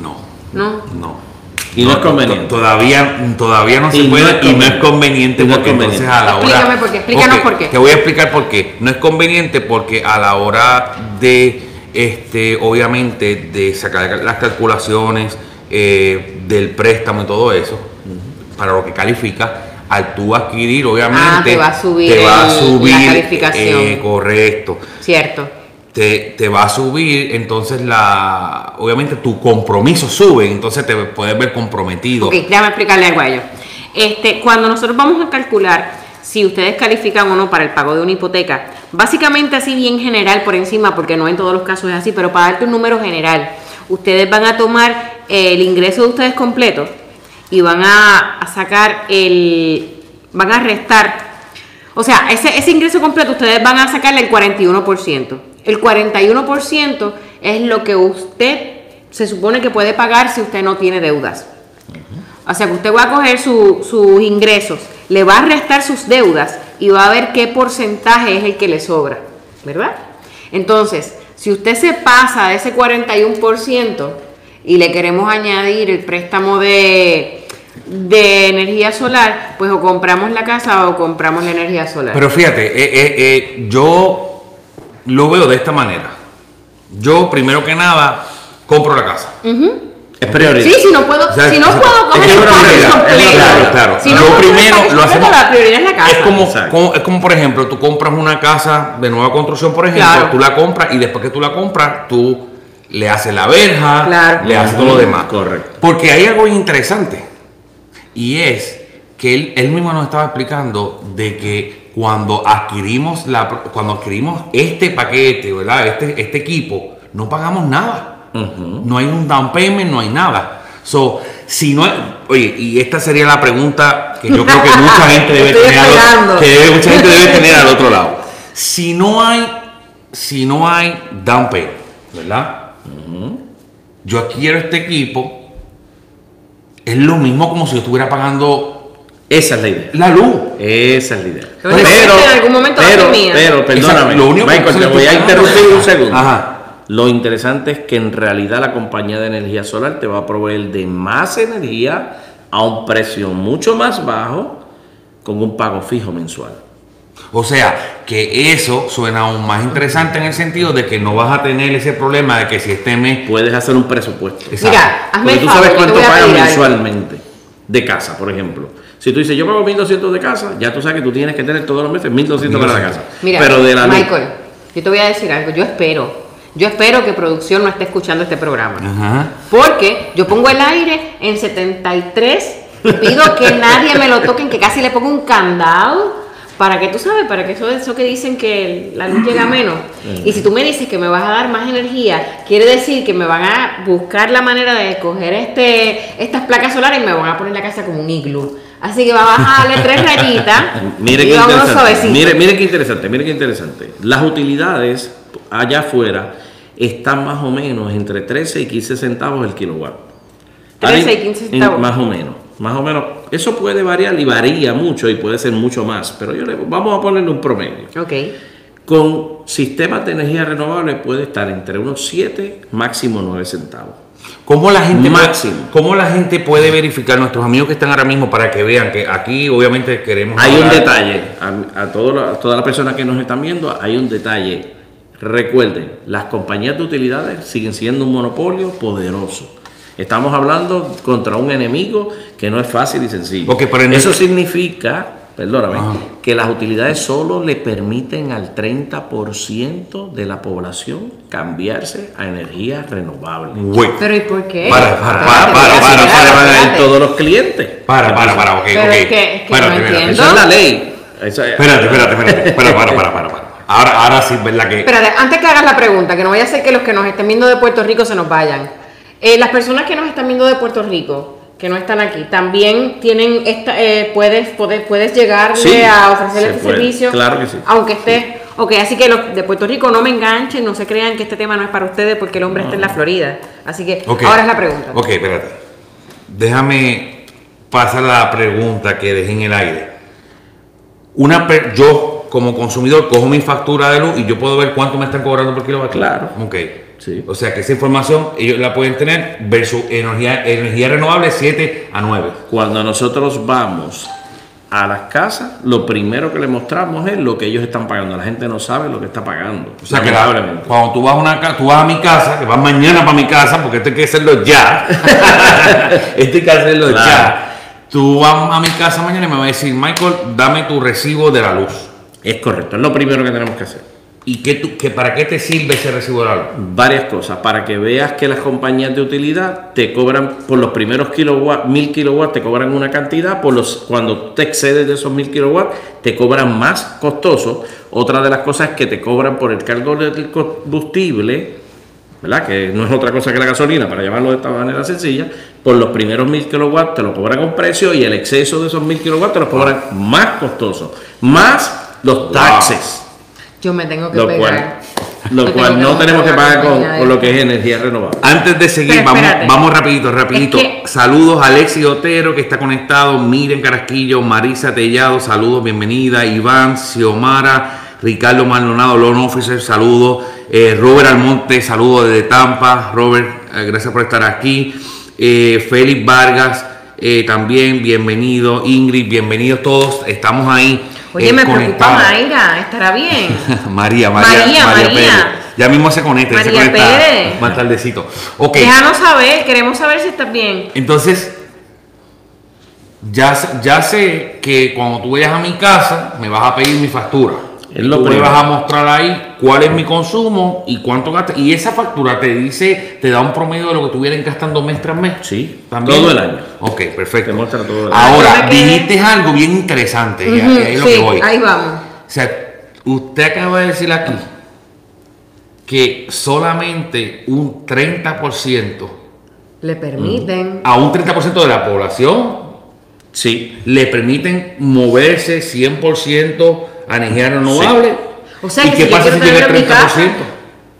No, No. no. Y no es conveniente. to- Todavía, todavía no se Y puede y no es conveniente. es porque entonces a la hora. Explícame por qué, explícanos Ok, por qué. Te voy a explicar por qué. No es conveniente porque a la hora de, este, obviamente, de sacar las calculaciones eh, del préstamo y todo eso, para lo que califica, al tú adquirir, obviamente, Ah, te va a subir te va a el- la calificación. eh, correcto Cierto. Te, va a subir, entonces la obviamente tu compromiso sube, entonces te puedes ver comprometido. Ok, déjame explicarle algo a ellos. Este, cuando nosotros vamos a calcular si ustedes califican o no para el pago de una hipoteca, básicamente así bien general por encima, porque no en todos los casos es así, pero para darte un número general, ustedes van a tomar el ingreso de ustedes completo y van a, sacar el, van a restar O sea, ese ingreso completo ustedes van a sacarle el 41%. El 41% es lo que usted se supone que puede pagar si usted no tiene deudas. O sea, que usted va a coger su- sus ingresos, le va a restar sus deudas y va a ver qué porcentaje es el que le sobra. ¿verdad? Entonces, si usted se pasa de ese 41% y le queremos añadir el préstamo de, de energía solar, pues o compramos la casa o compramos la energía solar. Pero fíjate, eh, eh, eh, yo lo veo de esta manera. Yo, primero que nada, compro la casa. Es prioridad. Sí, si no puedo, O sea, si no puedo coger es el package completo. Claro, claro. Si no Lo primero lo hacemos- la prioridad es la casa. Es como, es como, por ejemplo, tú compras una casa de nueva construcción, por ejemplo, Claro. tú la compras y después que tú la compras, tú le haces la verja, Claro. le haces todo lo demás. Correcto. Porque hay algo interesante y es que él, él mismo nos estaba explicando de que cuando adquirimos la cuando adquirimos este paquete, ¿verdad? Este, este equipo, no pagamos nada. No hay un down payment, no hay nada. So, si no oye, y esta sería la pregunta que yo creo que mucha gente debe Estoy tener al, que mucha gente debe tener al otro lado. Si no hay si no hay down payment, ¿verdad? Yo adquiero este equipo es lo mismo como si yo estuviera pagando Esa es la idea. la luz. Esa es la idea. Pero en algún momento va a pero, ser mía. pero, perdóname, lo único que Michael, se te voy a interrumpir un segundo. Ajá. Lo interesante es que en realidad la compañía de energía solar te va a proveer de más energía a un precio mucho más bajo con un pago fijo mensual. O sea, que eso suena aún más interesante en el sentido de que no vas a tener ese problema de que si este mes. Puedes hacer un presupuesto. Exacto. Mira, hazme Porque tú sabes cuánto pagas mensualmente de casa, por ejemplo. Si tú dices, yo pago 1200 de casa, ya tú sabes que tú tienes que tener todos los meses 1200 para la casa. Mira, Pero de la luz- Michael, yo te voy a decir algo. Yo espero, yo espero que producción no esté escuchando este programa. Ajá. Porque yo pongo el aire en 73, pido que nadie me lo toquen, que casi le pongo un candado. Para que tú sabes, para que eso, eso que dicen que la luz llega menos. Y si tú me dices que me vas a dar más energía, quiere decir que me van a buscar la manera de coger este, estas placas solares y me van a poner la casa como un iglú. Así que va a bajarle tres rayitas. Mire qué interesante. Mire, mire qué interesante, mire qué interesante. Las utilidades allá afuera están más o menos entre 13 y 15 centavos el kilowatt. 13 y Ahí, 15 en- centavos. Más o menos, más o menos. Eso puede variar y varía mucho y puede ser mucho más, pero yo le, vamos a ponerle un promedio. Ok. Con sistemas de energía renovable puede estar entre unos 7, máximo 9 centavos. ¿Cómo la, gente Máximo. Puede, ¿Cómo la gente puede verificar, nuestros amigos que están ahora mismo, para que vean que aquí obviamente queremos... Hay un detalle, a, a todo a todas las personas que nos están viendo, hay un detalle. Recuerden, las compañías de utilidades siguen siendo un monopolio poderoso. Estamos hablando contra un enemigo que no es fácil y sencillo. Ok, pero Eso significa, perdóname, Ajá. que las utilidades solo le permiten al 30% de la población cambiarse a energía renovable. Güey. Pero ¿y por qué? Para, para, para, para, para, Así espérate, le van a ir espérate. todos los clientes. Para, para, para, ok, Pero ok. es que- es que no entiendo. Eso es la ley. Eso es- Espérate, espérate, espérate. Espera, para, para, para, para. Ahora, ahora sí, ¿verdad que...? Espérate, antes que hagas la pregunta, que no vaya a ser que los que nos estén viendo de Puerto Rico se nos vayan. Eh, las personas que nos están viendo de Puerto Rico, que no están aquí, también tienen esta, eh, puedes, puedes, puedes llegarle Sí, a ofrecer se este puede, servicio. claro que sí. Aunque esté. Ok, así que los de Puerto Rico no me enganchen, no se crean que este tema no es para ustedes porque el hombre está en la Florida. Así que ahora es la pregunta. Ok, espérate. Déjame pasar la pregunta que dejé en el aire. Una per- yo, como consumidor, cojo mi factura de luz y yo puedo ver cuánto me están cobrando por kilovatio. Claro. Ok. Sí. O sea que esa información ellos la pueden tener versus energía, energía renovable 7 a 9. Cuando nosotros vamos a las casas, lo primero que le mostramos es lo que ellos están pagando. La gente no sabe lo que está pagando. O sea que la- cuando tú vas, a una, tú vas a mi casa, que vas mañana para mi casa, porque esto hay que hacerlo ya. esto hay que hacerlo Claro. ya. Tú vas a mi casa mañana y me vas a decir, Michael, dame tu recibo de la luz. Es correcto, es lo primero que tenemos que hacer. ¿Y qué tú, que para qué te sirve ese recibo de la luz? Varias cosas, para que veas que las compañías de utilidad te cobran por los primeros kilowatts, mil kilowatts te cobran una cantidad, por los, cuando te excedes de esos mil kilowatts te cobran más costoso. Otra de las cosas es que te cobran por el cargo del combustible, ¿verdad? Que no es otra cosa que la gasolina, para llamarlo de esta manera sencilla. Por los primeros mil kilowatts te lo cobran un precio y el exceso de esos mil kilowatts te lo cobran más costoso, más los taxes. Yo me tengo que Lo pegar. cual, lo Yo cual no tenemos que pagar con, de- con lo que es energía renovable. Antes de seguir, vamos, vamos rapidito, rapidito. Es que- Saludos a Alexis Otero que está conectado, Miren Carasquillo, Marisa Tellado, saludos, bienvenida, Iván, Xiomara, Ricardo Maldonado, Loan Officer, saludos. Eh, Robert Almonte, saludos desde Tampa. Robert, eh, gracias por estar aquí. Eh, Félix Vargas, eh, también bienvenido. Ingrid, bienvenidos todos. Estamos ahí. Oye, eh, me preocupa conectados. Mayra, ¿estará bien? María, María, María, María. Pérez. Ya mismo se conecta, ya se María conecta Pérez. más tardecito. Ok. Déjanos saber, queremos saber si estás bien. Entonces, ya, ya sé que cuando tú vayas a mi casa, me vas a pedir mi factura. Es lo tú me primero. vas a mostrar ahí cuál es mi consumo y cuánto gastas. Y esa factura te dice, te da un promedio de lo que tú vienes gastando mes tras mes. Sí, ¿También? todo el año. Ok, perfecto. Te muestra todo el año. Ah, Ahora, me dijiste algo bien interesante. y ahí lo que voy. ahí vamos. O sea, usted acaba de decir aquí que solamente un 30%, Le permiten. a un 30% de la población Sí, le permiten moverse 100% a energía renovable. O sea, ¿Y que qué si pasa si en mi 30%? casa.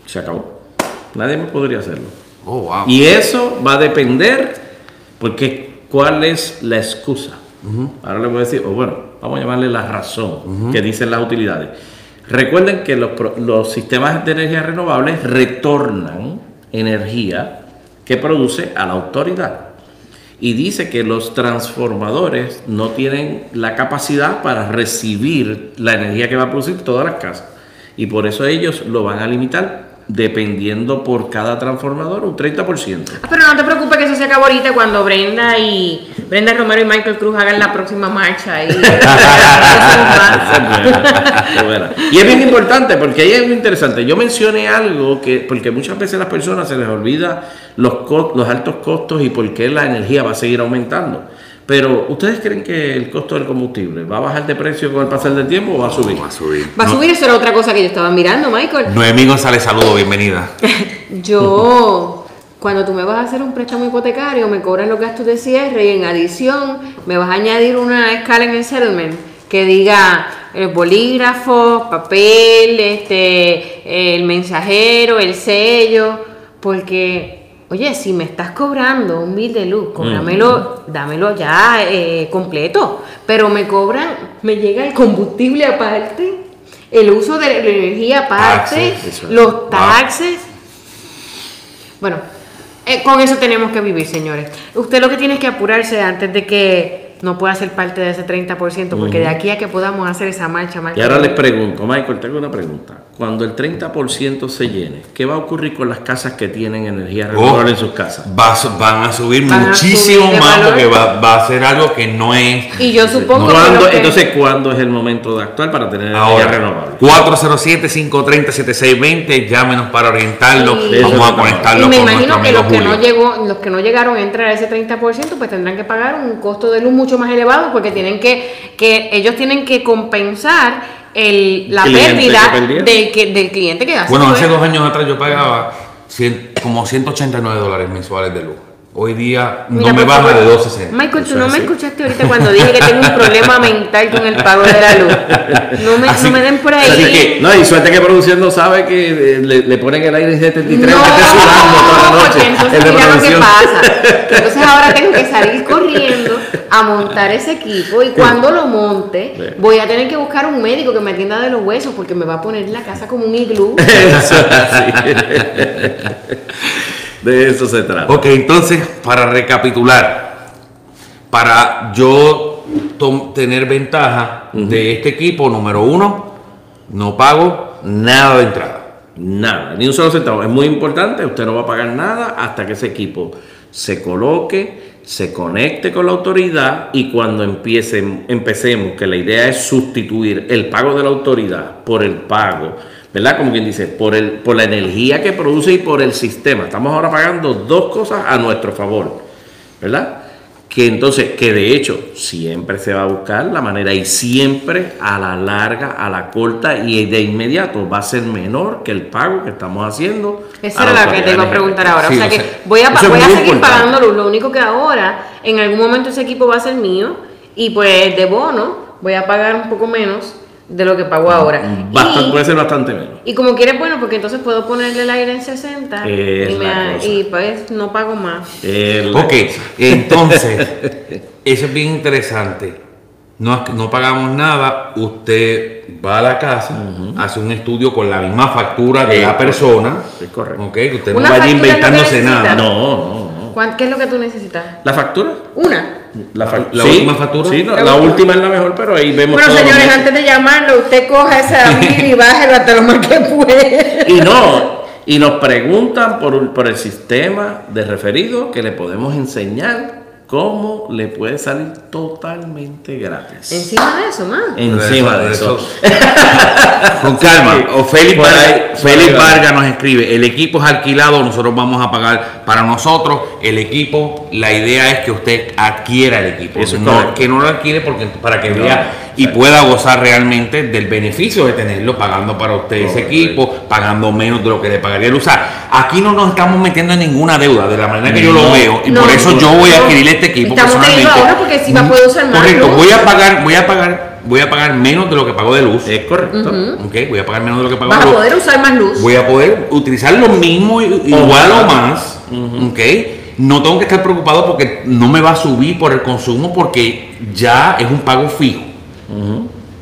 se acabó. Nadie más podría hacerlo. Oh, wow. Y eso va a depender, porque ¿cuál es la excusa? Ahora le voy a decir, o bueno, vamos a llamarle la razón que dicen las utilidades. Recuerden que los, los sistemas de energía renovables retornan energía que produce a la autoridad. Y dice que los transformadores no tienen la capacidad para recibir la energía que va a producir todas las casas. Y por eso ellos lo van a limitar dependiendo por cada transformador un 30%. Ah, pero no te preocupes que eso se acaba ahorita cuando Brenda y Brenda Romero y Michael Cruz hagan la próxima marcha. Y. Y es bien importante porque ahí es muy interesante. Yo mencioné algo que, porque muchas veces a las personas se les olvida los, los altos costos y por qué la energía va a seguir aumentando. Pero, ¿ustedes creen que el costo del combustible va a bajar de precio con el pasar del tiempo o va a subir? Va a subir. Va a No- subir, eso era otra cosa que yo estaba mirando, Michael. Noemí González, saludo, bienvenida. Yo, cuando tú me vas a hacer un préstamo hipotecario, me cobran los gastos de cierre y en adición me vas a añadir una escala en el settlement que diga el bolígrafo, papel, este, el mensajero, el sello, porque, oye, si me estás cobrando un bill de luz, cóbramelo, dámelo ya eh, completo, pero me cobran, me llega el combustible aparte. El uso de la energía aparte, Taxes, eso es. los Wow. taxes, bueno, eh, con eso tenemos que vivir, señores. Usted lo que tiene es que apurarse antes de que no pueda ser parte de ese 30%, porque de aquí a que podamos hacer esa marcha, marcha Y ahora les pregunto, Michael, tengo una pregunta. Cuando el 30% se llene, ¿qué va a ocurrir con las casas que tienen energía renovable en sus casas? Va a su- van a subir Van a muchísimo subir de más valor. porque va, va a ser algo que no es. Y yo supongo que ¿Cuándo- lo que- Entonces, ¿cuándo es el momento de actuar para tener energía renovable? 407-530-7620, llámenos para orientarlo. Y- Vamos a y conectarlo me con nuestro imagino que amigo los que, no llegó, los que no llegaron a entrar a ese 30%, pues tendrán que pagar un costo de luz mucho más elevado, porque tienen que, que ellos tienen que compensar el, la Cliente pérdida que del, que, del cliente que hace. Bueno, hace dos años atrás yo pagaba cien- como 189 dólares mensuales de luz. Hoy día Mira, no me por baja favor, de 260. Michael, tú no me escuchaste ahorita cuando dije que tengo un problema mental con el pago de la luz. No me, Así- no me den por ahí. Así que, no, y suerte que producción no sabe que eh, le, le ponen el aire 73 No, que esté sudando toda la noche. entonces el mira lo que pasa. entonces ahora tengo que salir corriendo a montar ese equipo y cuando lo monte voy a tener que buscar un médico que me atienda de los huesos porque me va a poner la casa como un iglú. Eso, sí. De eso se trata. Ok, entonces, para recapitular, para yo tener ventaja de este equipo, número uno, no pago nada de entrada. Nada, ni un solo centavo. Es muy importante, usted no va a pagar nada hasta que ese equipo se coloque, se conecte con la autoridad y cuando empiecen, empecemos, que la idea es sustituir el pago de la autoridad por el pago, ¿verdad? Como quien dice, por, el, por la energía que produce y por el sistema. Estamos ahora pagando dos cosas a nuestro favor, ¿verdad? Que entonces, que de hecho siempre se va a buscar la manera y siempre a la larga, a la corta y de inmediato va a ser menor que el pago que estamos haciendo. Esa era la que te iba a preguntar ahora. Sí, o sea o que sea, voy a, voy seguir pagando luz. Lo único que ahora, en algún momento ese equipo va a ser mío y pues de bono voy a pagar un poco menos de lo que pago ahora. Bastante, Y- puede ser bastante menos. Y como quieres, bueno, porque entonces puedo ponerle el aire en 60 Es y, me- pues no pago más. El- Ok, entonces, eso es bien interesante. no, no pagamos nada, usted va a la casa, hace un estudio con la misma factura de la persona. Es correcto. Ok, que usted no vaya inventándose nada. No, no, no. ¿Cuán- ¿Qué es lo que tú necesitas? ¿La factura? Una. La, fac- ¿La sí, última factura? Sí, no, La la, última. es la mejor, pero ahí vemos Bueno, señores, antes de llamarlo, usted coja ese bill y bájelo hasta lo más que puede. Y no, y nos preguntan por, un- por el sistema de referido que le podemos enseñar cómo le puede salir totalmente gratis. Encima de eso, más. Encima de eso. Con calma. Sí. O Félix, Vargas, Félix nos escribe, el equipo es alquilado, nosotros vamos a pagar para nosotros el equipo. La idea es que usted adquiera el equipo, Eso es no, que no lo adquiere porque, para que No, vea y pueda gozar realmente del beneficio de tenerlo, pagando para usted ese equipo, pagando menos de lo que le pagaría el usar. Aquí no nos estamos metiendo en ninguna deuda, de la manera que yo lo veo, y No, por eso yo voy a adquirir este equipo Estamos personalmente. ahora porque si va a poder usar más Correcto, luz. voy a pagar, voy a pagar, voy a pagar menos de lo que pago de luz. Es correcto. Ok, voy a pagar menos de lo que pago Vas de a luz. poder usar más luz. Voy a poder utilizar lo mismo, igual o más. más. Ok. No tengo que estar preocupado porque no me va a subir por el consumo porque ya es un pago fijo.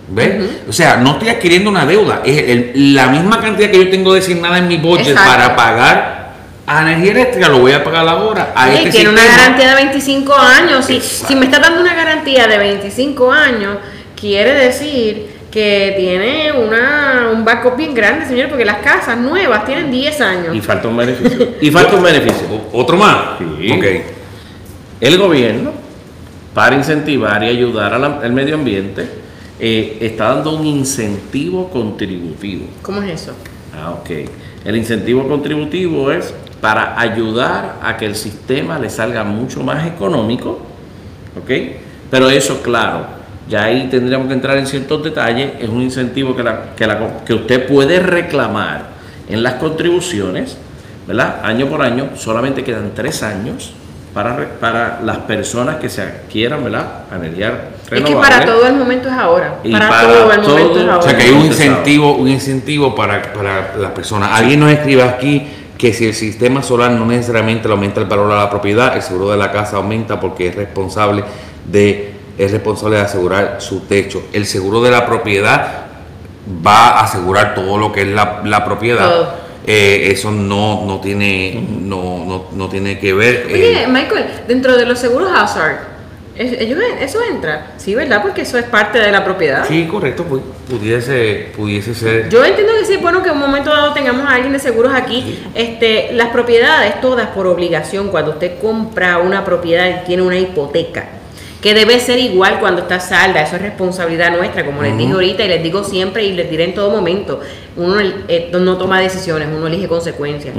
¿Ves? O sea, no estoy adquiriendo una deuda. Es el- la misma cantidad que yo tengo designada en mi budget Exacto. para pagar a energía eléctrica, lo voy a pagar ahora. A Sí, este tiene una garantía de 25 años. Si, Exacto. si me está dando una garantía de 25 años, quiere decir que tiene una, un backup bien grande, señor, porque las casas nuevas tienen 10 años. Y falta un beneficio. Y falta un beneficio. ¿Otro más? Sí. Ok. El gobierno, para incentivar y ayudar al medio ambiente, eh, está dando un incentivo contributivo. ¿Cómo es eso? Ah, ok. El incentivo contributivo es para ayudar a que el sistema le salga mucho más económico, ¿ok? Pero eso, claro, ya ahí tendríamos que entrar en ciertos detalles. Es un incentivo que, la- que, la- que usted puede reclamar en las contribuciones, ¿verdad? Año por año, solamente quedan tres años para, para las personas que se adquieran, ¿verdad? Energía Es que renovable. para todo el momento es ahora. Y Para, para todo el todo- momento es o ahora. O sea que hay un incentivo, un incentivo para, para las personas. Alguien nos escribe aquí que si el sistema solar no necesariamente le aumenta el valor a la propiedad, el seguro de la casa aumenta porque es responsable de es responsable de asegurar su techo. El seguro de la propiedad va a asegurar todo lo que es la, la propiedad. Eh, eso no, no tiene no, no, no tiene que ver. Oye, eh, Michael, dentro de los seguros hazard, ¿es- ellos- ¿eso entra? Sí, ¿verdad? Porque eso es parte de la propiedad. sí, correcto, pu- pudiese, pudiese ser. Yo entiendo que sí es bueno que en un momento dado tengamos a alguien de seguros aquí. Este, las propiedades, todas por obligación, cuando usted compra una propiedad y tiene una hipoteca, que debe ser igual cuando está salda, eso es responsabilidad nuestra, como les dije ahorita y les digo siempre y les diré en todo momento, uno eh, no toma decisiones, uno elige consecuencias.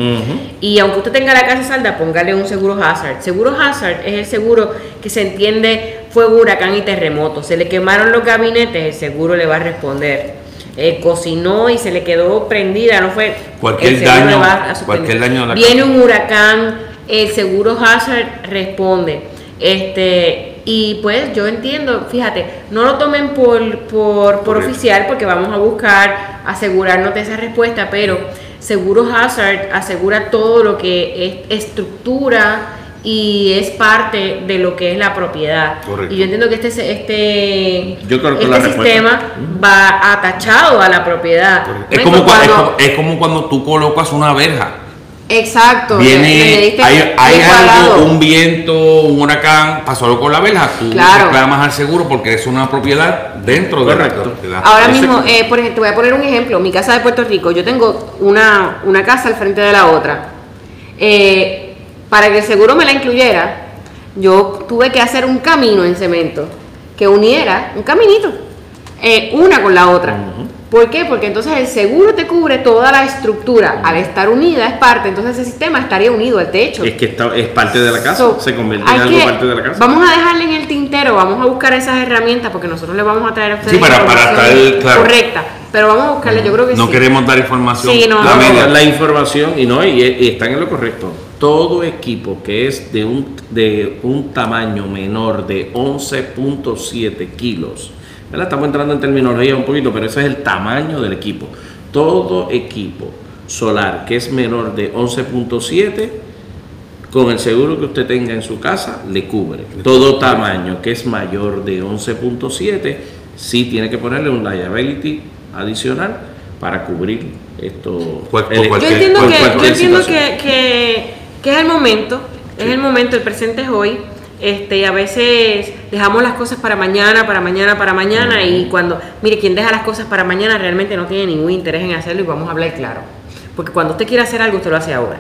Y aunque usted tenga la casa salda, póngale un seguro hazard. Seguro hazard es el seguro que se entiende fuego, huracán y terremoto. Se le quemaron los gabinetes, el seguro le va a responder. Eh, cocinó y se le quedó prendida, no fue. Cualquier daño, a cualquier daño a la Viene un huracán, el seguro hazard responde. Este, y pues yo entiendo, fíjate, no lo tomen por, por, por oficial porque vamos a buscar asegurarnos de esa respuesta, pero Seguros Hazard asegura todo lo que es estructura y es parte de lo que es la propiedad. Correcto. Y yo entiendo que este, este, Yo creo que este respuesta- sistema va atachado a la propiedad. Es como, cua- es, cuando- como, es como cuando tú colocas una verja. Exacto. Viene, hay, algo, un viento, un huracán, pasó algo con la verja, tú Claro. reclamas al seguro porque es una propiedad dentro de la propiedad. Ahora Ese- mismo, eh, por ejemplo, te voy a poner un ejemplo. Mi casa de Puerto Rico, yo tengo una, una casa al frente de la otra. Eh, para que el seguro me la incluyera, yo tuve que hacer un camino en cemento que uniera, un caminito, eh, una con la otra. ¿Por qué? Porque entonces el seguro te cubre toda la estructura. Al estar unida es parte, entonces ese sistema estaría unido al techo. Es que está, es parte de la casa, So, se convierte en algo que- parte de la casa. Vamos a dejarle en el tintero, vamos a buscar esas herramientas porque nosotros le vamos a traer a ustedes Sí, para- para información estar claro. correcta. Pero vamos a buscarle, yo creo que no sí. queremos dar información Sí, no, a No, la información, y no, y, y están en lo correcto. Todo equipo que es de un, de un tamaño menor de 11.7 kilos, ¿verdad? Estamos entrando en terminología un poquito, pero ese es el tamaño del equipo. Todo equipo solar que es menor de 11.7 con el seguro que usted tenga en su casa, le cubre. Todo tamaño que es mayor de 11.7, sí tiene que ponerle un liability adicional para cubrir esto. Cual- por el- Yo cualquier- entiendo, que, yo cualquier entiendo que, que- que es el momento, es el momento, el presente es hoy. Este, y a veces dejamos las cosas para mañana, para mañana, para mañana, y cuando, mire, quien deja las cosas para mañana realmente no tiene ningún interés en hacerlo, y vamos a hablar claro. Porque cuando usted quiere hacer algo, usted lo hace ahora.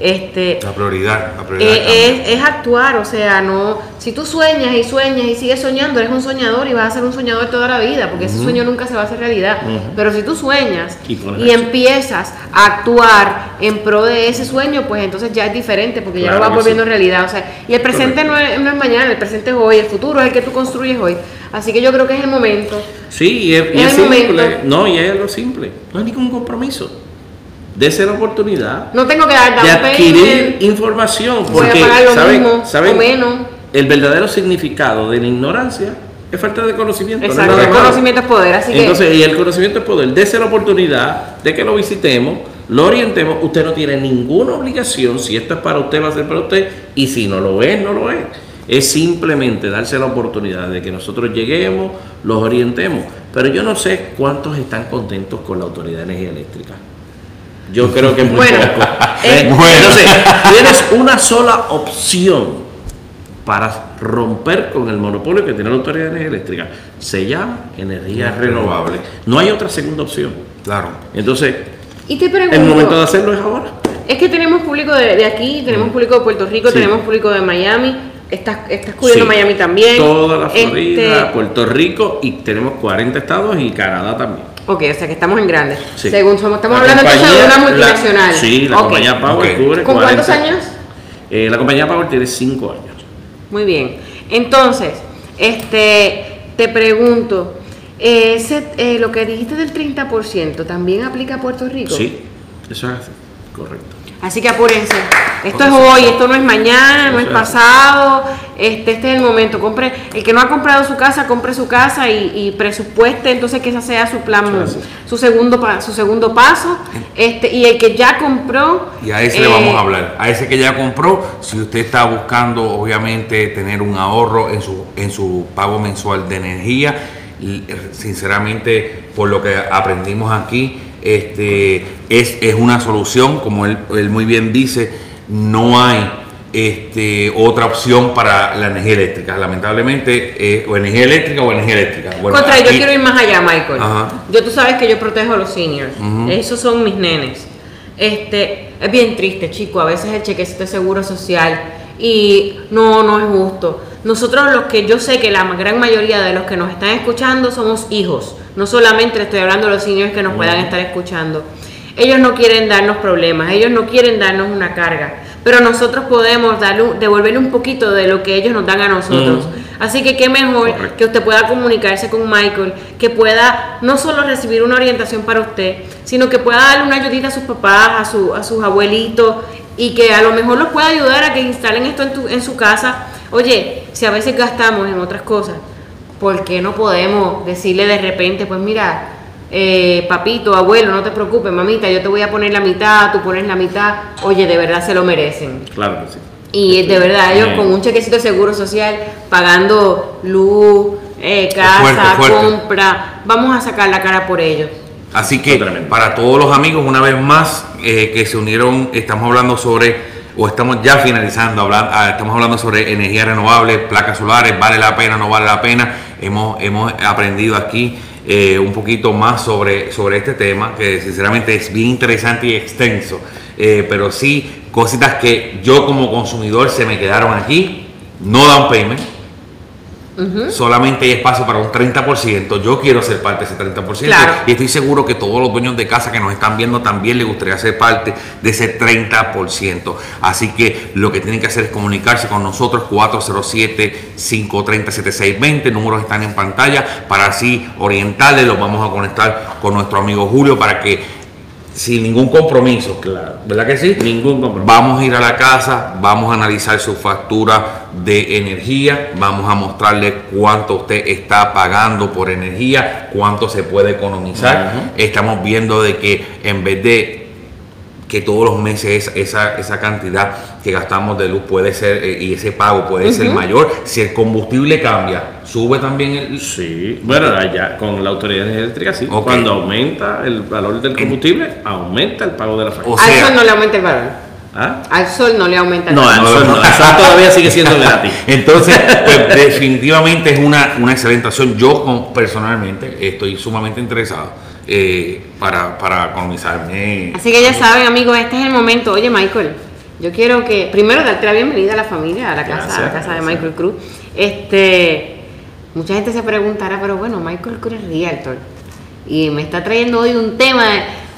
Este, La prioridad, la prioridad. eh, es, es actuar, o sea, no. Si tú sueñas y sueñas y sigues soñando, eres un soñador y vas a ser un soñador toda la vida, porque ese sueño nunca se va a hacer realidad. Pero si tú sueñas Y empiezas a actuar en pro de ese sueño, pues entonces ya es diferente, porque ya lo vas volviendo sí. realidad. O sea, y el presente no es, no es mañana, el presente es hoy, el futuro es el que tú construyes hoy. Así que yo creo que es el momento. Sí, y es, y Es es el simple. momento. No, y es algo simple. No hay ningún compromiso. Dese la oportunidad No tengo que dar de adquirir información. Porque, ¿saben, saben? menos. El verdadero significado de la ignorancia es falta de conocimiento. Exacto, el conocimiento es poder, así que. Entonces, y el conocimiento es poder. Dese la oportunidad de que lo visitemos, lo orientemos. Usted no tiene ninguna obligación. Si esto es para usted, va a ser para usted. Y si no lo es, no lo es. Es simplemente darse la oportunidad de que nosotros lleguemos, los orientemos. Pero yo no sé cuántos están contentos con la Autoridad de Energía Eléctrica. Yo creo que es muy Bueno, poco. eh, Bueno. Entonces, tienes una sola opción para romper con el monopolio que tiene la Autoridad de Energía Eléctrica. Se llama energía renovable. No hay otra segunda opción. Claro. Entonces, y te pregunto. el momento de hacerlo es ahora. Es que tenemos público de, de aquí, tenemos público de Puerto Rico, Sí. tenemos público de Miami, estás, estás cubriendo Sí. Miami también. Toda la Florida, Este, Puerto Rico y tenemos 40 estados y Canadá también. Ok, o sea que estamos en grande. Sí. Según somos, estamos La hablando entonces de una la- multinacional. sí, la compañía Power cubre ¿Con 40. cuántos años? Eh, la compañía Power tiene 5 años. Muy bien. Entonces, este, te pregunto, ese, eh, lo que dijiste del 30% también aplica a Puerto Rico. Sí, eso es así. Correcto. Así que apúrense. Esto es hoy, esto no es mañana, no es pasado. Este, este es el momento. Compre, el que no ha comprado su casa, compre su casa y, y presupueste entonces que ese sea su plan, su segundo su segundo paso. Este, y el que ya compró. Y a ese le eh, vamos a hablar. A ese que ya compró, si usted está buscando, obviamente, tener un ahorro en su, en su pago mensual de energía, sinceramente, por lo que aprendimos aquí, este, es, es una solución, como él, él muy bien dice, no hay este, otra opción para la energía eléctrica. Lamentablemente, eh, o energía eléctrica o energía eléctrica. Bueno, Contra, yo aquí- quiero ir más allá, Michael. Ajá. Yo tú sabes que yo protejo a los seniors. Esos son mis nenes. Este, es bien triste, chico. A veces el chequecito de seguro social y no, no es justo. Nosotros los que yo sé que la gran mayoría de los que nos están escuchando somos hijos. No solamente estoy hablando de los seniors que nos puedan estar escuchando. Ellos no quieren darnos problemas, ellos no quieren darnos una carga, pero nosotros podemos darle, devolverle un poquito de lo que ellos nos dan a nosotros. Así que qué mejor Correcto. que usted pueda comunicarse con Michael, que pueda no solo recibir una orientación para usted, sino que pueda darle una ayudita a sus papás, a, su, a sus abuelitos y que a lo mejor los pueda ayudar a que instalen esto en, tu- en su casa. Oye, si a veces gastamos en otras cosas, ¿por qué no podemos decirle de repente, pues mira, eh, papito, abuelo, no te preocupes, mamita, yo te voy a poner la mitad, tú pones la mitad, oye, de verdad se lo merecen. Claro que sí. Y de verdad, ellos con un chequecito de seguro social, pagando luz, eh, casa, fuerte, fuerte. compra, vamos a sacar la cara por ellos. Así que para todos los amigos, una vez más, eh, que se unieron, estamos hablando sobre, o estamos ya finalizando, hablan- ah, estamos hablando sobre energía renovable, placas solares, vale la pena, no vale la pena. Hemos, hemos aprendido aquí eh, un poquito más sobre, sobre este tema, que sinceramente es bien interesante y extenso, Eh, pero sí cositas que yo como consumidor se me quedaron aquí, no down payment, solamente hay espacio para un 30%. Yo quiero ser parte de ese 30%. Claro. Y estoy seguro que todos los dueños de casa que nos están viendo también les gustaría ser parte de ese 30%. Así que lo que tienen que hacer es comunicarse con nosotros 407-530-7620. Números están en pantalla para así orientarles. Los vamos a conectar con nuestro amigo Julio para que sin ningún compromiso, Claro. ¿verdad que sí? Ningún compromiso. Vamos a ir a la casa, vamos a analizar su factura de energía, vamos a mostrarle cuánto usted está pagando por energía, cuánto se puede economizar. Estamos viendo de que en vez de que todos los meses esa, esa cantidad que gastamos de luz puede ser, eh, y ese pago puede ser mayor. Si el combustible cambia, sube también el... Sí, bueno, allá con la autoridad eléctrica sí. Cuando aumenta el valor del combustible, aumenta el pago de la factura. O sea, eso no le aumenta el valor. ¿Ah? Al sol no le aumenta el No, al sol, no, al sol todavía sigue siendo gratis. Entonces, pues, definitivamente es una, una excelente acción. Yo personalmente estoy sumamente interesado eh, para, para economizarme. Así que ya saben, amigos, este es el momento. Oye, Michael, yo quiero que primero darte la bienvenida a la familia, a la casa, a la casa de Michael Cruz. Este, mucha gente se preguntará, pero bueno, Michael Cruz es realtor y me está trayendo hoy un tema.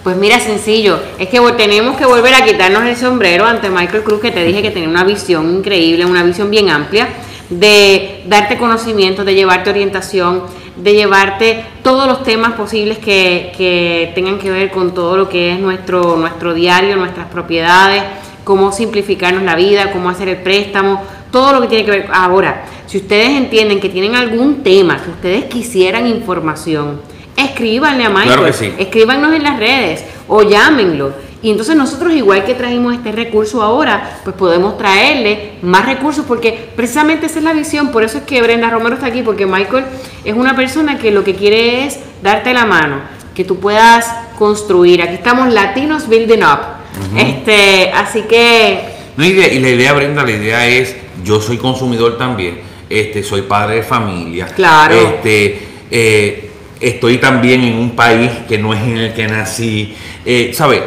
Pues mira, sencillo, es que tenemos que volver a quitarnos el sombrero ante Michael Cruz, que te dije que tenía una visión increíble, una visión bien amplia de darte conocimiento, de llevarte orientación, de llevarte todos los temas posibles que, tengan que ver con todo lo que es nuestro, nuestro diario, nuestras propiedades, cómo simplificarnos la vida, cómo hacer el préstamo, todo lo que tiene que ver. Ahora, si ustedes entienden que tienen algún tema que ustedes quisieran información, escríbanle a Michael, escríbanos en las redes o llámenlo y entonces nosotros, igual que trajimos este recurso ahora, pues podemos traerle más recursos porque precisamente esa es la visión. Por eso es que Brenda Romero está aquí, porque Michael es una persona que lo que quiere es darte la mano, que tú puedas construir. Aquí estamos Latinos Building Up. este, así que... No, y, la idea, Brenda, la idea es, yo soy consumidor también, este, soy padre de familia. Claro. Este, eh, estoy también en un país que no es en el que nací. Eh, ¿Sabes?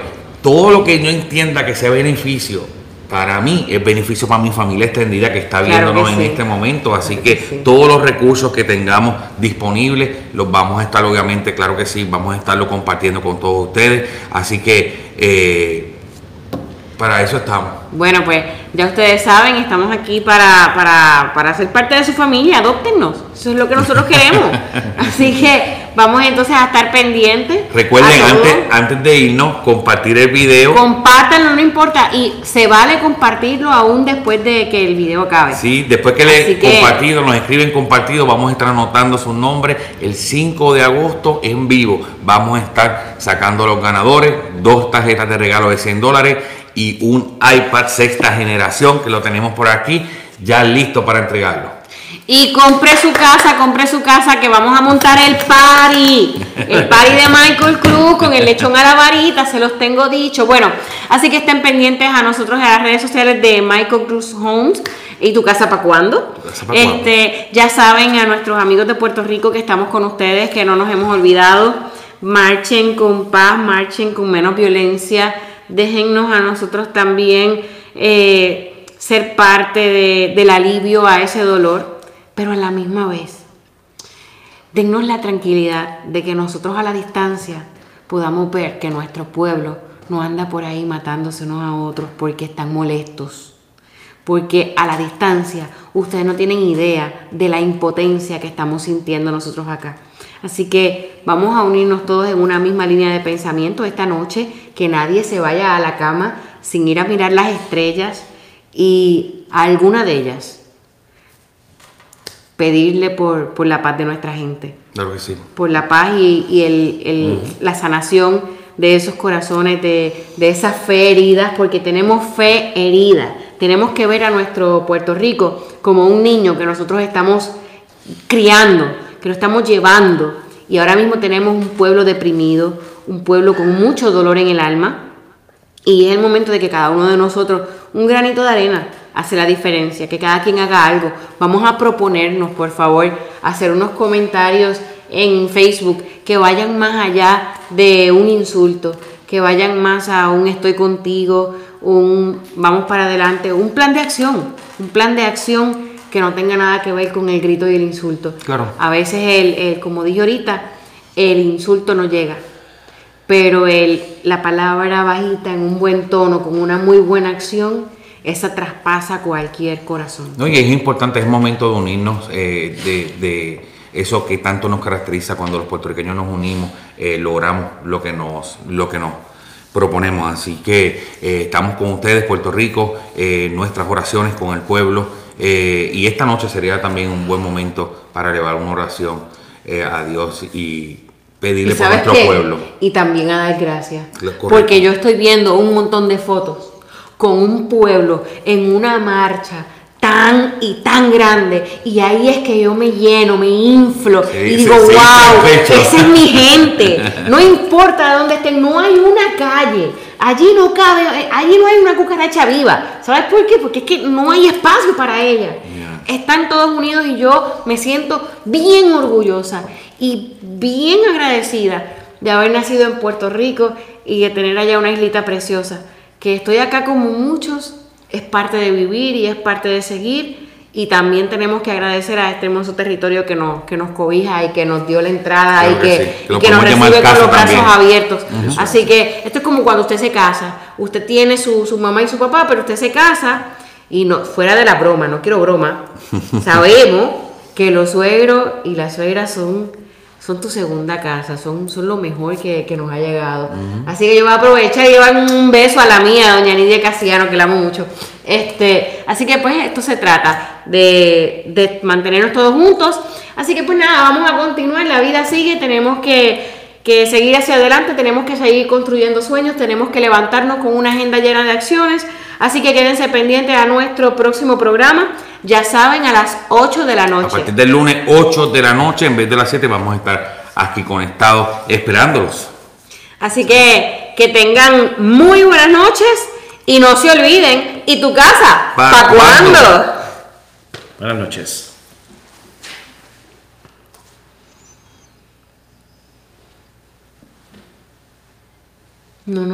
todo lo que yo entienda que sea beneficio para mí es beneficio para mi familia extendida que está viéndonos en este momento. Así que, todos los recursos que tengamos disponibles los vamos a estar, obviamente, claro que sí, vamos a estarlo compartiendo con todos ustedes. Así que eh, para eso estamos. Bueno, pues ya ustedes saben, estamos aquí para, para, para ser parte de su familia, adóptennos. Eso es lo que nosotros queremos. Así que vamos entonces a estar pendientes. Recuerden, antes, antes de irnos, compartir el video. Compártanlo, no importa. Y se vale compartirlo aún después de que el video acabe. Sí, después que le compartido, nos escriben compartido, vamos a estar anotando su nombre el 5 de agosto en vivo. Vamos a estar sacando los ganadores, dos tarjetas de regalo de 100 dólares y un iPad sexta generación que lo tenemos por aquí ya listo para entregarlo. Y compré su casa, compré su casa que vamos a montar el party. El party de Michael Cruz con el lechón a la varita, se los tengo dicho. Bueno, así que estén pendientes a nosotros en las redes sociales de Michael Cruz Homes. ¿Y tu casa para cuándo? este, ya saben a nuestros amigos de Puerto Rico que estamos con ustedes, que no nos hemos olvidado. Marchen con paz, marchen con menos violencia déjennos a nosotros también eh, ser parte del alivio a ese dolor, pero a la misma vez, dennos la tranquilidad de que nosotros a la distancia podamos ver que nuestro pueblo no anda por ahí matándose unos a otros porque están molestos. Porque a la distancia ustedes no tienen idea de la impotencia que estamos sintiendo nosotros acá. Así que vamos a unirnos todos en una misma línea de pensamiento esta noche, que nadie se vaya a la cama sin ir a mirar las estrellas y a alguna de ellas pedirle por, la paz de nuestra gente. Claro que sí. Por la paz y, el, la sanación de esos corazones, de, de esas fe heridas, porque tenemos fe herida. Tenemos que ver a nuestro Puerto Rico como un niño que nosotros estamos criando lo estamos llevando. Y ahora mismo tenemos un pueblo deprimido, un pueblo con mucho dolor en el alma. Y es el momento de que cada uno de nosotros, un granito de arena, hace la diferencia, que cada quien haga algo. Vamos a proponernos, por favor, hacer unos comentarios en Facebook que vayan más allá de un insulto, que vayan más a un estoy contigo, un vamos para adelante, un plan de acción, un plan de acción que no tenga nada que ver con el grito y el insulto. Claro. A veces, el, como dije ahorita, el insulto no llega, pero el, la palabra bajita en un buen tono, con una muy buena acción, esa traspasa cualquier corazón. No, y es importante, es momento de unirnos, eh, de, eso que tanto nos caracteriza cuando los puertorriqueños nos unimos, eh, logramos lo que nos, lo que nos proponemos. Así que eh, estamos con ustedes, Puerto Rico, nuestras oraciones con el pueblo. Eh, y esta noche sería también un buen momento para elevar una oración eh, a Dios y pedirle ¿Y por nuestro qué? pueblo. Y también a dar gracias. Porque yo estoy viendo un montón de fotos con un pueblo en una marcha tan y tan grande y ahí es que yo me lleno, me inflo Sí, y digo, sí, wow, sí, pecho". esa es mi gente. No importa de dónde estén, no hay una calle. Allí no cabe, eh, allí no hay una cucaracha viva. ¿Sabes por qué? Porque es que no hay espacio para ella. Están todos unidos y yo me siento bien orgullosa y bien agradecida de haber nacido en Puerto Rico y de tener allá una islita preciosa. Que estoy acá como muchos, es parte de vivir y es parte de seguir. Y también tenemos que agradecer a este hermoso territorio que nos, que nos cobija y que nos dio la entrada Claro y que que, sí, que y lo que nos recibe con los brazos abiertos. Así que esto es como cuando usted se casa. Usted tiene su, su mamá y su papá, pero usted se casa y no, fuera de la broma, no quiero broma. Sabemos que los suegros y las suegras son, son tu segunda casa, son, son lo mejor que, que nos ha llegado. Así que yo voy a aprovechar y llevar un beso a la mía, doña Nidia Casiano, que la amo mucho. Este, así que pues esto se trata de, de mantenernos todos juntos. Así que pues nada, vamos a continuar, la vida sigue, tenemos que, que seguir hacia adelante, tenemos que seguir construyendo sueños, tenemos que levantarnos con una agenda llena de acciones. Así que quédense pendientes a nuestro próximo programa, ya saben, a las 8 de la A noche. partir del lunes 8 de la noche, en vez de las 7, vamos a estar aquí conectados esperándolos. Así que que tengan muy buenas noches y no se olviden, ¿y tu casa? ¿Pa' ¿Para cuándo? cuándo? Buenas noches. No, no.